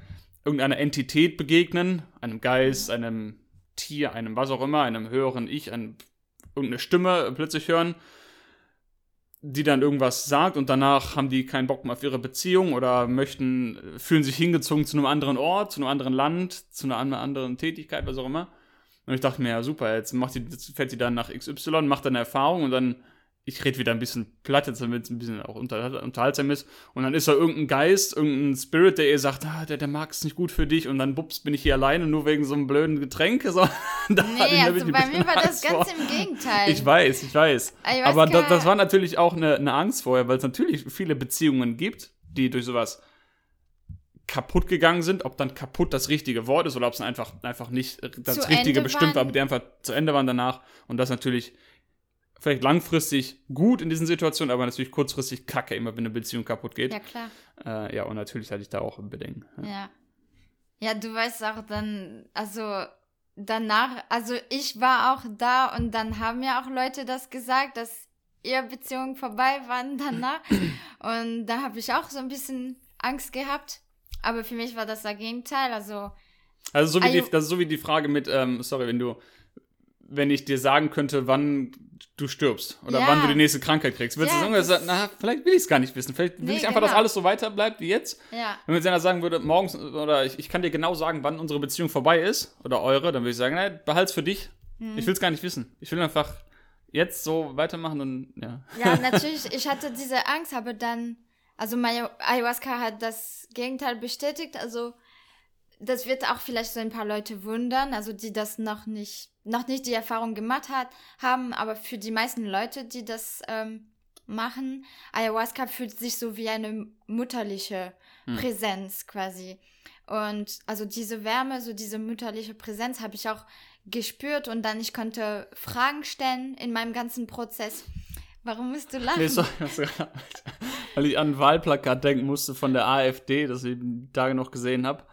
irgendeine Entität begegnen, einem Geist, einem Tier, einem was auch immer, einem höheren Ich, einem, irgendeine Stimme plötzlich hören die dann irgendwas sagt und danach haben die keinen Bock mehr auf ihre Beziehung oder möchten, fühlen sich hingezogen zu einem anderen Ort, zu einem anderen Land, zu einer anderen Tätigkeit, was auch immer. Und ich dachte mir, ja super, jetzt macht die, jetzt fährt sie dann nach XY, macht dann eine Erfahrung und dann ich rede wieder ein bisschen platt, jetzt damit es ein bisschen auch unter, unterhaltsam ist. Und dann ist da irgendein Geist, irgendein Spirit, der ihr sagt, ah, der, der mag es nicht gut für dich. Und dann, bups, bin ich hier alleine, nur wegen so einem blöden Getränk. (laughs) So, da nee, also bei mir war das ganz im Gegenteil. Ich weiß, ich weiß. Ich weiß Aber das, das, war natürlich auch eine, eine Angst vorher, weil es natürlich viele Beziehungen gibt, die durch sowas kaputt gegangen sind, ob dann kaputt das richtige Wort ist oder ob es einfach, einfach nicht das Zu Richtige Ende bestimmt war, waren. aber die einfach zu Ende waren danach. Und das natürlich vielleicht langfristig gut in diesen Situationen, aber natürlich kurzfristig kacke, immer wenn eine Beziehung kaputt geht. Ja, klar. Äh, ja, und natürlich hatte ich da auch Bedenken. Ja. Ja. Ja, du weißt auch dann, also danach, also ich war auch da und dann haben ja auch Leute das gesagt, dass ihre Beziehungen vorbei waren danach. (clears throat) und da habe ich auch so ein bisschen Angst gehabt. Aber für mich war das das Gegenteil. Also, Also so wie, Also- die, das ist so wie die Frage mit, ähm, sorry, wenn du, wenn ich dir sagen könnte, wann du stirbst oder Ja. wann du die nächste Krankheit kriegst, würdest Ja, du sagen, das- na, vielleicht will ich es gar nicht wissen. Vielleicht will Nee, ich einfach, dass genau. alles so weiter bleibt wie jetzt. ja. Wenn mir jetzt einer sagen würde, morgens, oder ich, ich kann dir genau sagen, wann unsere Beziehung vorbei ist, oder eure, dann würde ich sagen, nein, behalt's für dich. Mhm. Ich will es gar nicht wissen. Ich will einfach jetzt so weitermachen und ja. Ja, (laughs) natürlich, ich hatte diese Angst, aber dann, also meine Ayahuasca hat das Gegenteil bestätigt. Also, das wird auch vielleicht so ein paar Leute wundern, also die das noch nicht, noch nicht die Erfahrung gemacht hat, haben, aber für die meisten Leute, die das ähm, machen, Ayahuasca fühlt sich so wie eine mutterliche Hm. Präsenz quasi. Und also diese Wärme, so diese mütterliche Präsenz habe ich auch gespürt und dann ich konnte Fragen stellen in meinem ganzen Prozess. Warum musst du lachen? Nee, sorry, (laughs) weil ich an ein Wahlplakat denken musste von der AfD, das ich die Tage noch gesehen habe.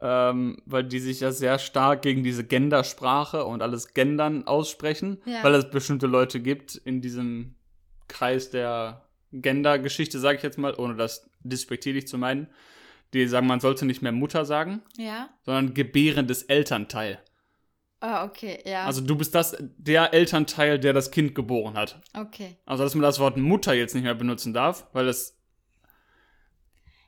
Ähm, weil die sich ja sehr stark gegen diese Gendersprache und alles Gendern aussprechen, Ja. weil es bestimmte Leute gibt in diesem Kreis der Gender-Geschichte, sage ich jetzt mal, ohne das despektierlich zu meinen, die sagen, man sollte nicht mehr Mutter sagen, Ja? sondern gebärendes Elternteil. Ah, okay, ja. Also du bist das, der Elternteil, der das Kind geboren hat. okay, Also, dass man das Wort Mutter jetzt nicht mehr benutzen darf, weil das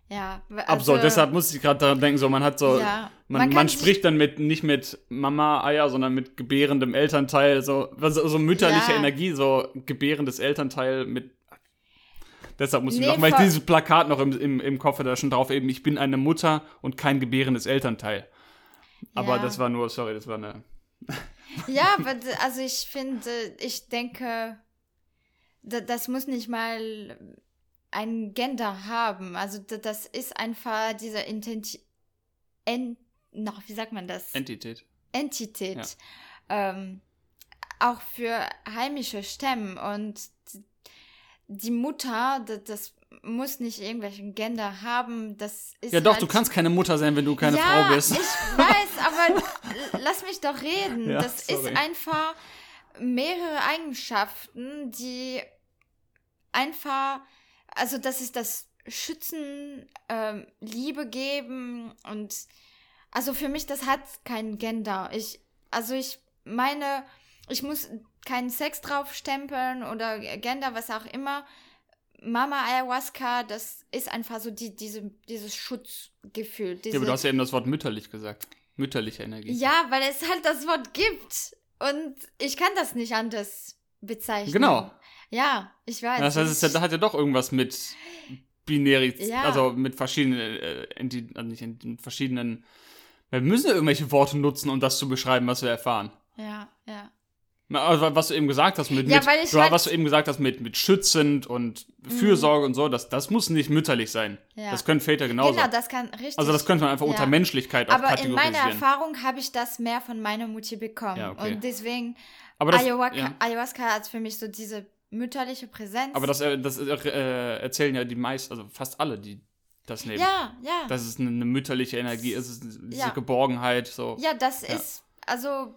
ja. Also, absurd. Deshalb muss ich gerade daran denken, so man hat so, ja, man, man man, spricht dann mit nicht mit Mama-Eier, sondern mit gebärendem Elternteil, so, also, so mütterliche Ja. Energie, so gebärendes Elternteil mit. Deshalb muss ich Nee, noch, weil ich dieses Plakat noch im, im, im Kopf da schon drauf eben, ich bin eine Mutter und kein gebärendes Elternteil. Aber Ja. das war nur, sorry, das war eine. (laughs) Ja, aber also ich finde, ich denke, da- das muss nicht mal ein Gender haben. Also das ist einfach diese Intenti en noch, wie sagt man das? Entität. Entität. Ähm, auch für heimische Stämme. Und die Mutter, d- das muss nicht irgendwelchen Gender haben. Das ist Ja, doch, halt du kannst keine Mutter sein, wenn du keine ja, Frau bist. Ich weiß, aber lass mich doch reden. (laughs) Ja, das sorry. ist einfach mehrere Eigenschaften, die einfach, also das ist das Schützen, ähm, Liebe geben und also für mich, das hat kein Gender. Ich, also ich meine, ich muss keinen Sex drauf stempeln oder Gender, was auch immer. Mama Ayahuasca, das ist einfach so die, diese, dieses Schutzgefühl. Diese, Ja, aber du hast ja eben das Wort mütterlich gesagt. Mütterliche Energie. ja, weil es halt das Wort gibt. Und ich kann das nicht anders bezeichnen. Genau. Ja, ich weiß. Das heißt, es hat- hat ja doch irgendwas mit binärig, Ja. also mit verschiedenen, äh, Enti- also nicht Enti- mit verschiedenen. Wir müssen ja irgendwelche Worte nutzen, um das zu beschreiben, was wir erfahren. ja, ja. Also, was du eben gesagt hast mit, Ja, mit du, halt- was du eben gesagt hast mit, mit schützend und Fürsorge und so, das, das muss nicht mütterlich sein. Ja. Das können Väter genauso. Genau, das kann richtig. also das könnte man einfach Ja. unter Menschlichkeit auch Aber in meiner kategorisieren. Erfahrung habe ich das mehr von meiner Mutti bekommen. Ja, okay. Und deswegen, aber das, Ayahuasca. Ayahuasca hat für mich so diese mütterliche Präsenz. aber das, äh, das äh, erzählen ja die meisten, also fast alle, die das nehmen. Ja, ja. Dass es eine, eine mütterliche Energie ist, es ist diese Ja. Geborgenheit, so. Ja, das Ja. ist also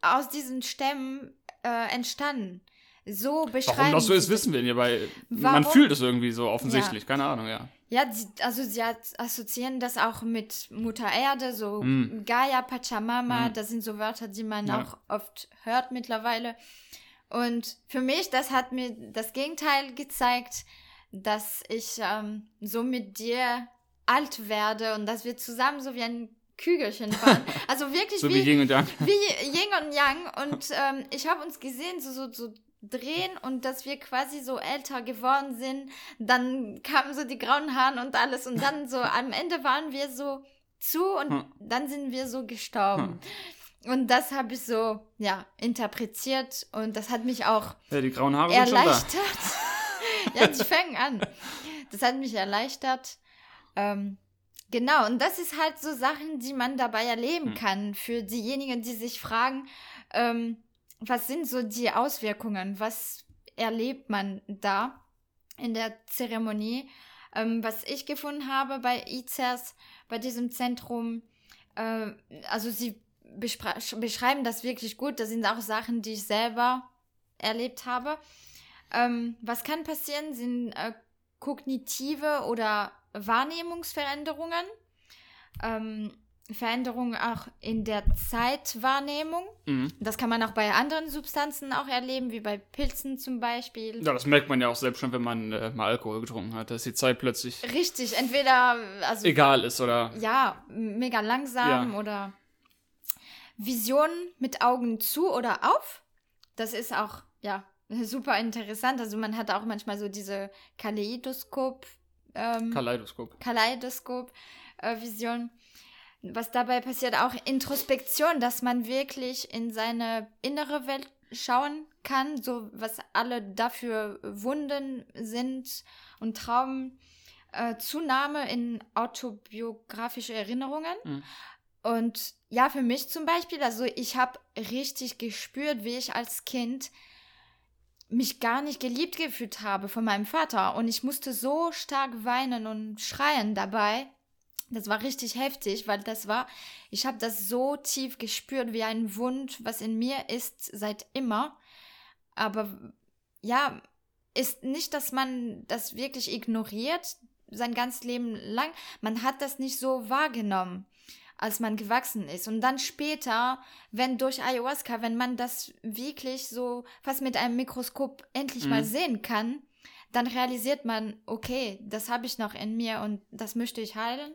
aus diesen Stämmen äh, entstanden. So beschreiben Warum das so ist, wissen wir nicht, weil man Warum? fühlt es irgendwie so offensichtlich. Keine Ahnung, ja. Ja, also sie assoziieren das auch mit Mutter Erde, so Mm. Gaia, Pachamama, Mm. das sind so Wörter, die man Ja. auch oft hört mittlerweile. Und für mich, das hat mir das Gegenteil gezeigt, dass ich ähm, so mit dir alt werde und dass wir zusammen so wie ein Kügelchen fahren. (laughs) Also wirklich So wie Yin und Yang. wie Yin und Yang und ähm, ich habe uns gesehen, so, so, so drehen und dass wir quasi so älter geworden sind. Dann kamen so die grauen Haare und alles und dann so (laughs) am Ende waren wir so zu und Hm. dann sind wir so gestorben. Und das habe ich so, ja, interpretiert und das hat mich auch Ja, die grauen Haare sind schon da. erleichtert. (laughs) ja, die fangen an. Das hat mich erleichtert. Ähm, Genau, und das ist halt so Sachen, die man dabei erleben Hm. kann. Für diejenigen, die sich fragen, ähm, was sind so die Auswirkungen? Was erlebt man da in der Zeremonie? Ähm, was ich gefunden habe bei ICERS, bei diesem Zentrum, äh, also sie beschreiben das wirklich gut. Das sind auch Sachen, die ich selber erlebt habe. Ähm, was kann passieren, sind äh, kognitive oder Wahrnehmungsveränderungen. Ähm, Veränderungen auch in der Zeitwahrnehmung. Mhm. Das kann man auch bei anderen Substanzen auch erleben, wie bei Pilzen zum Beispiel. Ja, das merkt man ja auch selbst schon, wenn man äh, mal Alkohol getrunken hat, dass die Zeit plötzlich Richtig, entweder also egal ist oder. ja, mega langsam Ja. oder Visionen mit Augen zu oder auf. Das ist auch, ja, (laughs) super interessant. Also man hat auch manchmal so diese Kaleidoskop, ähm, Kaleidoskop. Kaleidoskop-Vision. Was dabei passiert, auch Introspektion, dass man wirklich in seine innere Welt schauen kann, so was alle dafür Wunden sind und Traumen. Äh, Zunahme in autobiografische Erinnerungen. Mhm. Und ja, für mich zum Beispiel, also ich habe richtig gespürt, wie ich als Kind mich gar nicht geliebt gefühlt habe von meinem Vater. Und ich musste so stark weinen und schreien dabei. Das war richtig heftig, weil das war, ich habe das so tief gespürt wie ein Wund, was in mir ist seit immer. Aber ja, ist nicht, dass man das wirklich ignoriert, sein ganzes Leben lang. Man hat das nicht so wahrgenommen, als man gewachsen ist. Und dann später, wenn durch Ayahuasca, wenn man das wirklich so fast mit einem Mikroskop endlich mal Mhm. sehen kann, dann realisiert man, okay, das habe ich noch in mir und das möchte ich heilen.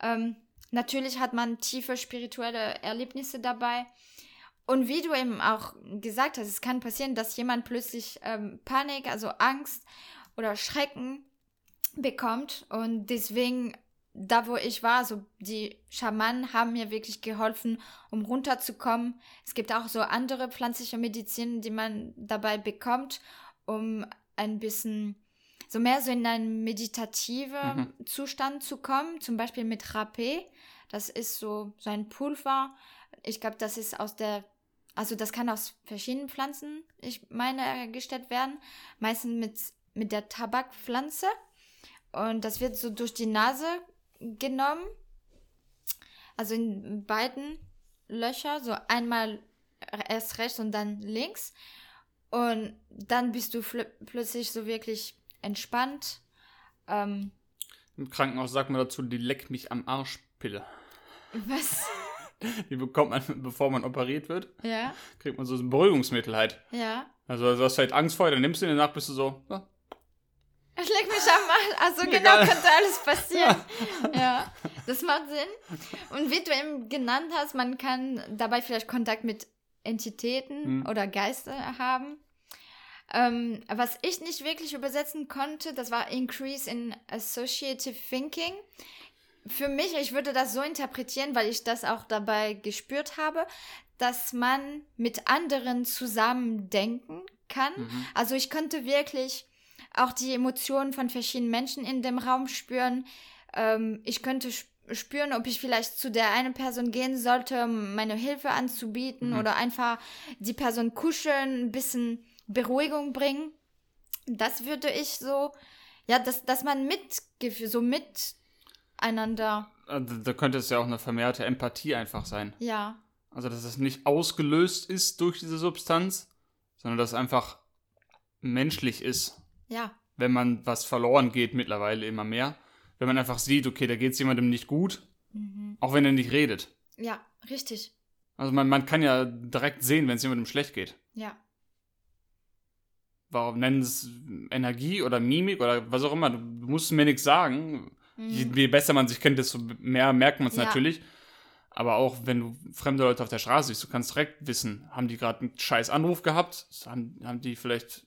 Ähm, natürlich hat man tiefe spirituelle Erlebnisse dabei. Und wie du eben auch gesagt hast, es kann passieren, dass jemand plötzlich ähm, Panik, also Angst oder Schrecken bekommt. Und deswegen, da wo ich war, so die Schamanen haben mir wirklich geholfen, um runterzukommen. Es gibt auch so andere pflanzliche Medizin, die man dabei bekommt, um ein bisschen so mehr so in einen meditativen Zustand zu kommen, zum Beispiel mit Rapé. Das ist so, so ein Pulver. Ich glaube, das ist aus der, also das kann aus verschiedenen Pflanzen, ich meine, hergestellt werden. Meistens mit, mit der Tabakpflanze. Und das wird so durch die Nase genommen. Also in beiden Löcher, so einmal erst rechts und dann links. Und dann bist du plötzlich so wirklich entspannt. Ähm, Im Krankenhaus sagt man dazu, die leckt mich am Arschpille. was? (laughs) Die bekommt man, bevor man operiert wird, ja, kriegt man so ein Beruhigungsmittel halt. ja. Also du hast halt Angst vor, dann nimmst du den danach bist du so, ja, (laughs) Ich leg mich am Arsch. Also genau egal. könnte alles passieren. (laughs) Ja, das macht Sinn. Und wie du eben genannt hast, man kann dabei vielleicht Kontakt mit Entitäten Hm. oder Geister haben. Ähm, was ich nicht wirklich übersetzen konnte, das war Increase in Associative Thinking. Für mich, ich würde das so interpretieren, weil ich das auch dabei gespürt habe, dass man mit anderen zusammen denken kann. Mhm. Also ich konnte wirklich auch die Emotionen von verschiedenen Menschen in dem Raum spüren. Ähm, ich könnte sp- spüren, ob ich vielleicht zu der einen Person gehen sollte, um meine Hilfe anzubieten Mhm. oder einfach die Person kuscheln, ein bisschen Beruhigung bringen. Das würde ich so, ja, dass, dass man mit, so miteinander, Also, da könnte es ja auch eine vermehrte Empathie einfach sein. ja, Also, dass es nicht ausgelöst ist durch diese Substanz, sondern dass es einfach menschlich ist. Ja, Wenn man was verloren geht, mittlerweile immer mehr. Wenn man einfach sieht, okay, da geht es jemandem nicht gut, mhm. auch wenn er nicht redet. ja, richtig, Also man, man kann ja direkt sehen, wenn es jemandem schlecht geht. ja, Warum nennen es Energie oder Mimik oder was auch immer? Du, musst mir nichts sagen. Je, mhm. je besser man sich kennt, desto mehr merkt man es Ja. natürlich. Aber auch wenn du fremde Leute auf der Straße siehst, du kannst direkt wissen, haben die gerade einen scheiß Anruf gehabt? Haben, haben die vielleicht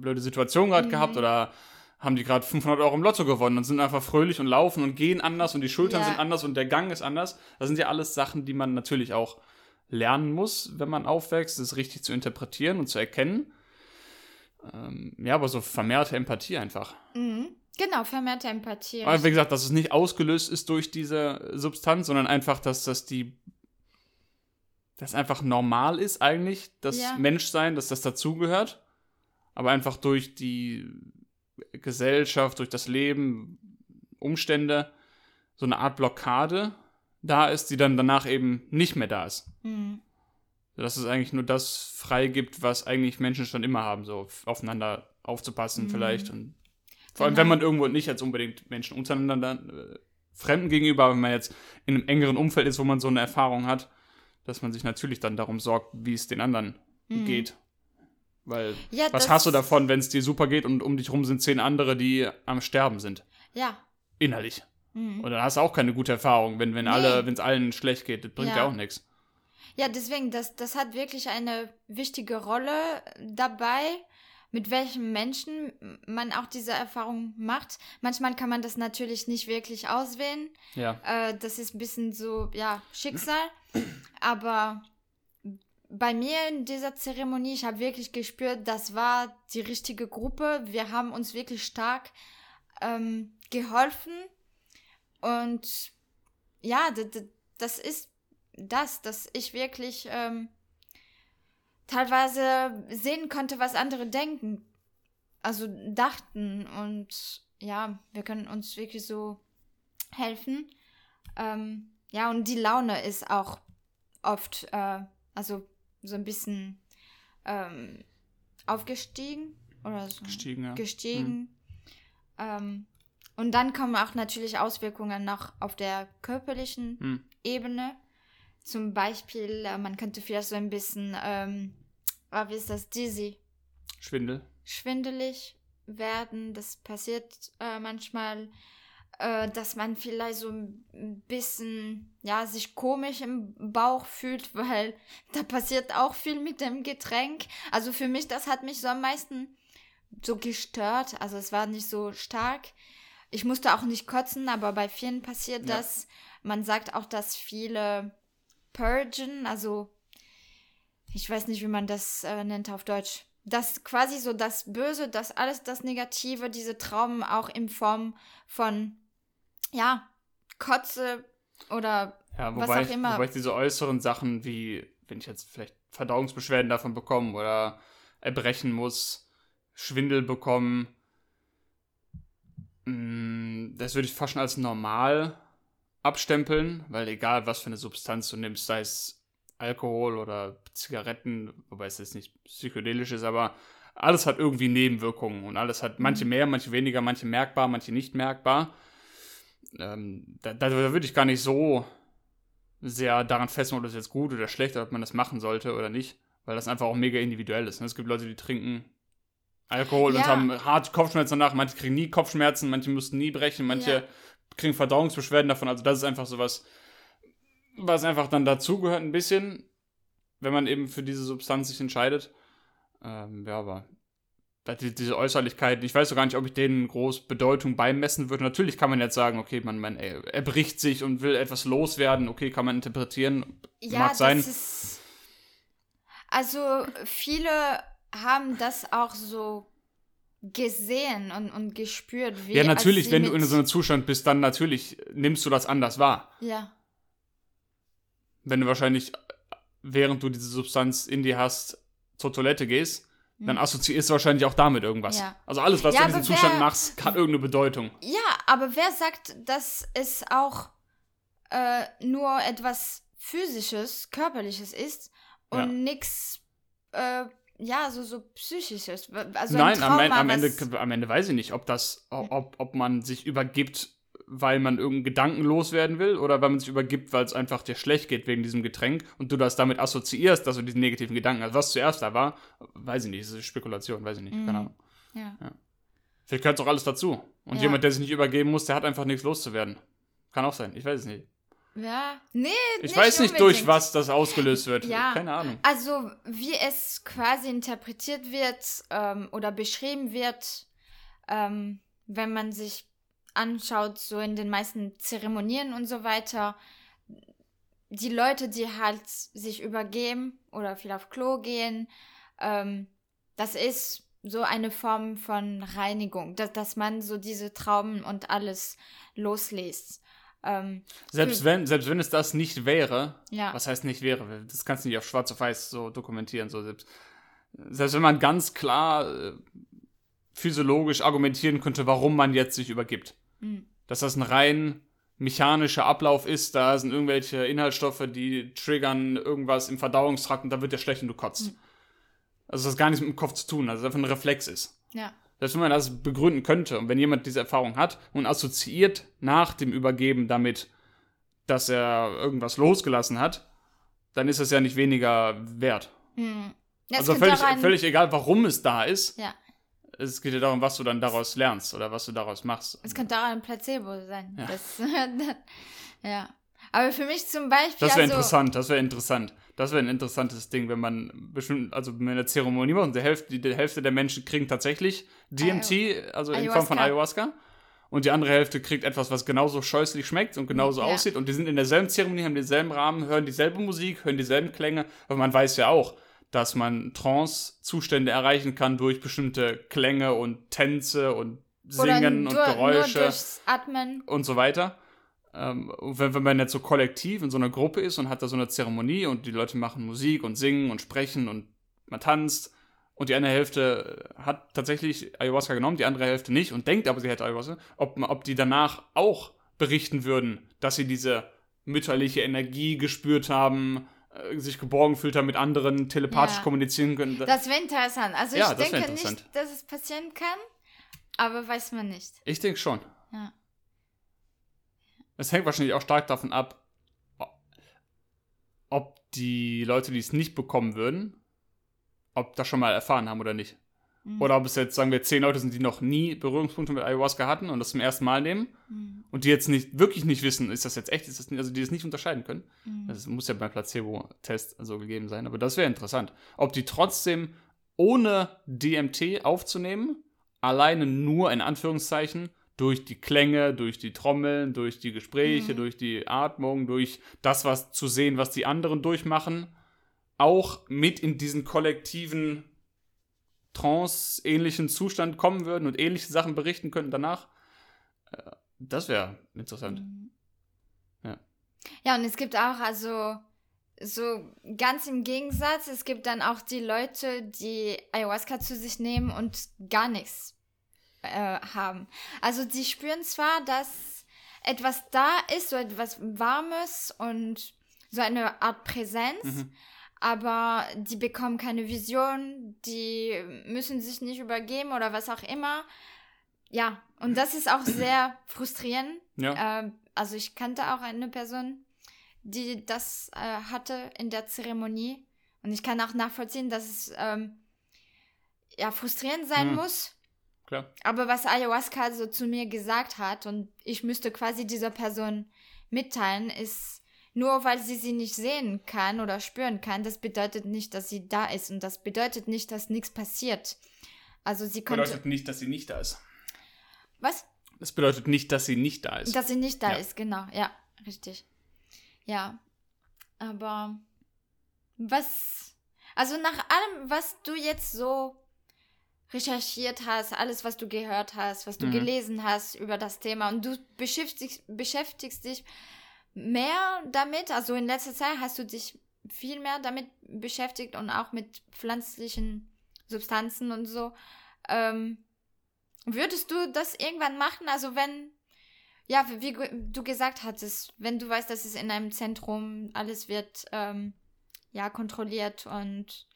blöde Situation gerade Mhm. gehabt? Oder haben die gerade 500 Euro im Lotto gewonnen und sind einfach fröhlich und laufen und gehen anders und die Schultern Ja. sind anders und der Gang ist anders? Das sind ja alles Sachen, die man natürlich auch lernen muss, wenn man aufwächst, das richtig zu interpretieren und zu erkennen. Ähm, ja, aber so vermehrte Empathie einfach. Mhm. Genau, vermehrte Empathie. Aber wie gesagt, dass es nicht ausgelöst ist durch diese Substanz, sondern einfach, dass das die das einfach normal ist eigentlich, das Ja. Menschsein, dass das dazugehört, aber einfach durch die Gesellschaft, durch das Leben, Umstände so eine Art Blockade da ist, die dann danach eben nicht mehr da ist. Mhm. Dass es eigentlich nur das freigibt, was eigentlich Menschen schon immer haben, so auf- aufeinander aufzupassen Mhm. vielleicht. Und vor allem, wenn man irgendwo nicht jetzt unbedingt Menschen untereinander, äh, Fremden gegenüber, wenn man jetzt in einem engeren Umfeld ist, wo man so eine Erfahrung hat, dass man sich natürlich dann darum sorgt, wie es den anderen Mhm. geht. Weil, Ja, was hast du davon, wenn es dir super geht und um dich rum sind zehn andere, die am Sterben sind? Ja. Innerlich. Mhm. Und dann hast du auch keine gute Erfahrung, wenn, wenn Nee. alle, wenn es allen schlecht geht, das bringt ja, Ja. auch nichts. Ja, deswegen, das, das hat wirklich eine wichtige Rolle dabei, mit welchen Menschen man auch diese Erfahrung macht. Manchmal kann man das natürlich nicht wirklich auswählen. Ja. Äh, das ist ein bisschen so, ja, Schicksal. Aber bei mir in dieser Zeremonie, ich habe wirklich gespürt, das war die richtige Gruppe. Wir haben uns wirklich stark ähm, geholfen. Und ja, das ist das, dass ich wirklich ähm, teilweise sehen konnte, was andere denken. Also dachten. Und ja, wir können uns wirklich so helfen. Ähm, ja, und die Laune ist auch oft, äh, also so ein bisschen ähm, aufgestiegen oder so Gestiegen, ja. gestiegen. Ähm, und dann kommen auch natürlich Auswirkungen noch auf der körperlichen Hm. Ebene. Zum Beispiel, äh, man könnte vielleicht so ein bisschen, ähm, ah, wie ist das, dizzy, Schwindel. schwindelig werden. Das passiert äh, manchmal, äh, dass man vielleicht so ein bisschen, ja, sich komisch im Bauch fühlt, (laughs) weil da passiert auch viel mit dem Getränk. Also für mich, das hat mich so am meisten so gestört. Also es war nicht so stark. Ich musste auch nicht kotzen, aber bei vielen passiert Ja. das. Man sagt auch, dass viele purgen, also ich weiß nicht, wie man das äh, nennt auf Deutsch. Das quasi so das Böse, das alles das Negative, diese Traumen auch in Form von, ja, Kotze oder Ja, was wobei, auch immer. wobei ich diese äußeren Sachen wie, wenn ich jetzt vielleicht Verdauungsbeschwerden davon bekomme oder erbrechen muss, Schwindel bekommen, mh, das würde ich fast schon als normal abstempeln, weil egal was für eine Substanz du nimmst, sei es Alkohol oder Zigaretten, wobei es jetzt nicht psychedelisch ist, aber alles hat irgendwie Nebenwirkungen und alles hat manche mehr, manche weniger, manche merkbar, manche nicht merkbar. Ähm, da, da würde ich gar nicht so sehr daran festmachen, ob das jetzt gut oder schlecht oder ob man das machen sollte oder nicht, weil das einfach auch mega individuell ist. ne? Es gibt Leute, die trinken Alkohol und Ja. haben harte Kopfschmerzen danach, manche kriegen nie Kopfschmerzen, manche müssten nie brechen, manche Ja. kriegen Verdauungsbeschwerden davon. Also das ist einfach sowas, was einfach dann dazugehört ein bisschen, wenn man eben für diese Substanz sich entscheidet. Ähm, ja, aber diese Äußerlichkeiten, ich weiß so gar nicht, ob ich denen groß Bedeutung beimessen würde. Natürlich kann man jetzt sagen, okay, man, man er, er bricht sich und will etwas loswerden, okay, kann man interpretieren. Ja, Mag das sein. ist. Also viele haben das auch so gesehen und, und gespürt, wie ja, natürlich, wenn du in so einem Zustand bist, dann natürlich nimmst du das anders wahr. Ja, Wenn du wahrscheinlich, während du diese Substanz in dir hast, zur Toilette gehst, dann assoziierst du wahrscheinlich auch damit irgendwas. Mhm. Ja. Also alles, was Ja, du in diesem Zustand wer- machst, hat irgendeine Bedeutung. ja, aber wer sagt, dass es auch äh, nur etwas physisches, körperliches ist und Ja. nichts, äh, ja, so so psychisches. Also Nein, ein am, Trauma, Ende, am, was- Ende, am Ende weiß ich nicht, ob das, ob, ob man sich übergibt, weil man irgendeinen Gedanken loswerden will oder weil man sich übergibt, weil es einfach dir schlecht geht wegen diesem Getränk und du das damit assoziierst, dass du diesen negativen Gedanken hast. Was zuerst da war, weiß ich nicht, das ist Spekulation, weiß ich nicht, keine Mhm. Ahnung. Ja. Vielleicht gehört auch alles dazu. Und Ja. jemand, der sich nicht übergeben muss, der hat einfach nichts loszuwerden. Kann auch sein, ich weiß es nicht. ja, nee, Ich weiß nicht, durch unbedingt. was das ausgelöst wird. (laughs) Ja. Keine Ahnung. Also, wie es quasi interpretiert wird ähm, oder beschrieben wird, ähm, wenn man sich anschaut, so in den meisten Zeremonien und so weiter, die Leute, die halt sich übergeben oder viel auf Klo gehen, ähm, das ist so eine Form von Reinigung, dass, dass man so diese Trauben und alles loslässt. Ähm, Selbst wenn, selbst wenn es das nicht wäre, ja, was heißt nicht wäre, das kannst du nicht auf schwarz auf weiß so dokumentieren, so selbst, selbst wenn man ganz klar äh, physiologisch argumentieren könnte, warum man jetzt sich übergibt. Mhm. Dass das ein rein mechanischer Ablauf ist, da sind irgendwelche Inhaltsstoffe, die triggern irgendwas im Verdauungstrakt und da wird der schlecht und du kotst. Mhm. Also das hat gar nichts mit dem Kopf zu tun, also das einfach ein Reflex ist. ja, Selbst wenn man das begründen könnte und wenn jemand diese Erfahrung hat und assoziiert nach dem Übergeben damit, dass er irgendwas losgelassen hat, dann ist das ja nicht weniger wert. Mhm. Also völlig, völlig egal, warum es da ist. Ja. Es geht ja darum, was du dann daraus lernst oder was du daraus machst. Es könnte auch ein Placebo sein. Ja. Das, (laughs) ja. Aber für mich zum Beispiel. Das wäre also, interessant, das wäre interessant. Das wäre ein interessantes Ding, wenn man bestimmt, also wenn eine Zeremonie macht und die Hälfte, die Hälfte der Menschen kriegen tatsächlich DMT, also in Form von Ayahuasca. Und die andere Hälfte kriegt etwas, was genauso scheußlich schmeckt und genauso Ja. aussieht. Und die sind in derselben Zeremonie, haben denselben Rahmen, hören dieselbe Musik, hören dieselben Klänge. Aber man weiß ja auch, dass man Trance-Zustände erreichen kann durch bestimmte Klänge und Tänze und Singen und nur, Geräusche durchs Atmen. und so weiter. Ähm, und wenn, wenn man jetzt so kollektiv in so einer Gruppe ist und hat da so eine Zeremonie und die Leute machen Musik und singen und sprechen und man tanzt und die eine Hälfte hat tatsächlich Ayahuasca genommen, die andere Hälfte nicht und denkt aber, sie hätte Ayahuasca, ob, ob die danach auch berichten würden, dass sie diese mütterliche Energie gespürt haben, sich geborgen fühlt haben mit anderen, telepathisch Ja. kommunizieren können. Das wäre interessant. Also Ja, ich das denke nicht, dass es passieren kann, aber weiß man nicht. Ich denke schon. Ja. Es hängt wahrscheinlich auch stark davon ab, ob die Leute, die es nicht bekommen würden, ob das schon mal erfahren haben oder nicht. Mhm. Oder ob es jetzt, sagen wir, zehn Leute sind, die noch nie Berührungspunkte mit Ayahuasca hatten und das zum ersten Mal nehmen Mhm. und die jetzt nicht wirklich nicht wissen, ist das jetzt echt, ist das nicht, also die es nicht unterscheiden können. Mhm. Das muss ja beim Placebo-Test so gegeben sein, aber das wäre interessant. Ob die trotzdem ohne DMT aufzunehmen, alleine nur in Anführungszeichen durch die Klänge, durch die Trommeln, durch die Gespräche, Mhm. durch die Atmung, durch das, was zu sehen, was die anderen durchmachen, auch mit in diesen kollektiven Trance-ähnlichen Zustand kommen würden und ähnliche Sachen berichten könnten danach. Äh, Das wäre interessant. Mhm. Ja. Ja, und es gibt auch, also, so ganz im Gegensatz, es gibt dann auch die Leute, die Ayahuasca zu sich nehmen und gar nichts äh, haben. Also, die spüren zwar, dass etwas da ist, so etwas Warmes und so eine Art Präsenz, Mhm. Aber die bekommen keine Vision, die müssen sich nicht übergeben oder was auch immer. Ja, und das ist auch sehr frustrierend. Ja. Ähm, also ich kannte auch eine Person, die das äh, hatte in der Zeremonie. Und ich kann auch nachvollziehen, dass es ähm, ja frustrierend sein Hm. muss. Klar. Aber was Ayahuasca so zu mir gesagt hat und ich müsste quasi dieser Person mitteilen, ist nur weil sie sie nicht sehen kann oder spüren kann, das bedeutet nicht, dass sie da ist und das bedeutet nicht, dass nichts passiert. Also sie konnte Bedeutet nicht, dass sie nicht da ist. was? Das bedeutet nicht, dass sie nicht da ist. Dass sie nicht da Ja. ist, genau. Ja, richtig. Ja. Aber was. Also nach allem, was du jetzt so recherchiert hast, alles, was du gehört hast, was du Mhm. gelesen hast über das Thema und du beschäftigst, beschäftigst dich mehr damit, also in letzter Zeit hast du dich viel mehr damit beschäftigt und auch mit pflanzlichen Substanzen und so. Ähm, würdest du das irgendwann machen? Also wenn, ja, wie du gesagt hattest, wenn du weißt, dass es in einem Zentrum alles wird, ähm, ja, kontrolliert und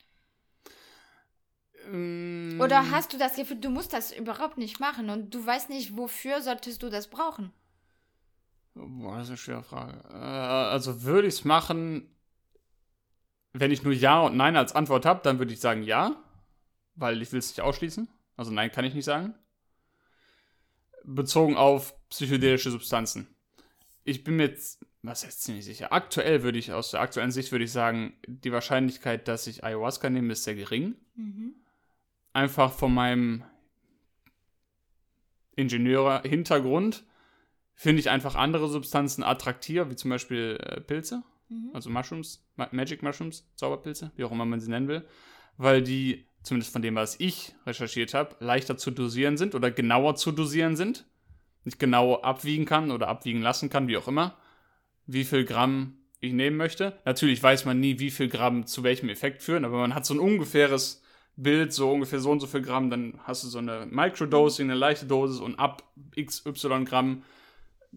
Mm, oder hast du das Gefühl, du musst das überhaupt nicht machen und du weißt nicht, wofür solltest du das brauchen? Boah, das ist eine schwere Frage. Äh, also würde ich es machen, wenn ich nur Ja und Nein als Antwort habe, dann würde ich sagen Ja, weil ich will es nicht ausschließen. Also Nein kann ich nicht sagen. Bezogen auf psychedelische Substanzen. Ich bin mir jetzt, was heißt ziemlich sicher, aktuell würde ich, aus der aktuellen Sicht würde ich sagen, die Wahrscheinlichkeit, dass ich Ayahuasca nehme, ist sehr gering. Mhm. einfach von meinem Ingenieur-Hintergrund finde ich einfach andere Substanzen attraktiver, wie zum Beispiel äh, Pilze, Mhm. also Mushrooms, Ma Magic Mushrooms, Zauberpilze, wie auch immer man sie nennen will, weil die zumindest von dem, was ich recherchiert habe, leichter zu dosieren sind oder genauer zu dosieren sind. Nicht genau abwiegen kann oder abwiegen lassen kann, wie auch immer. Wie viel Gramm ich nehmen möchte. Natürlich weiß man nie, wie viel Gramm zu welchem Effekt führen, aber man hat so ein ungefähres Bild, so ungefähr so und so viel Gramm, dann hast du so eine Microdosing, eine leichte Dosis und ab XY Gramm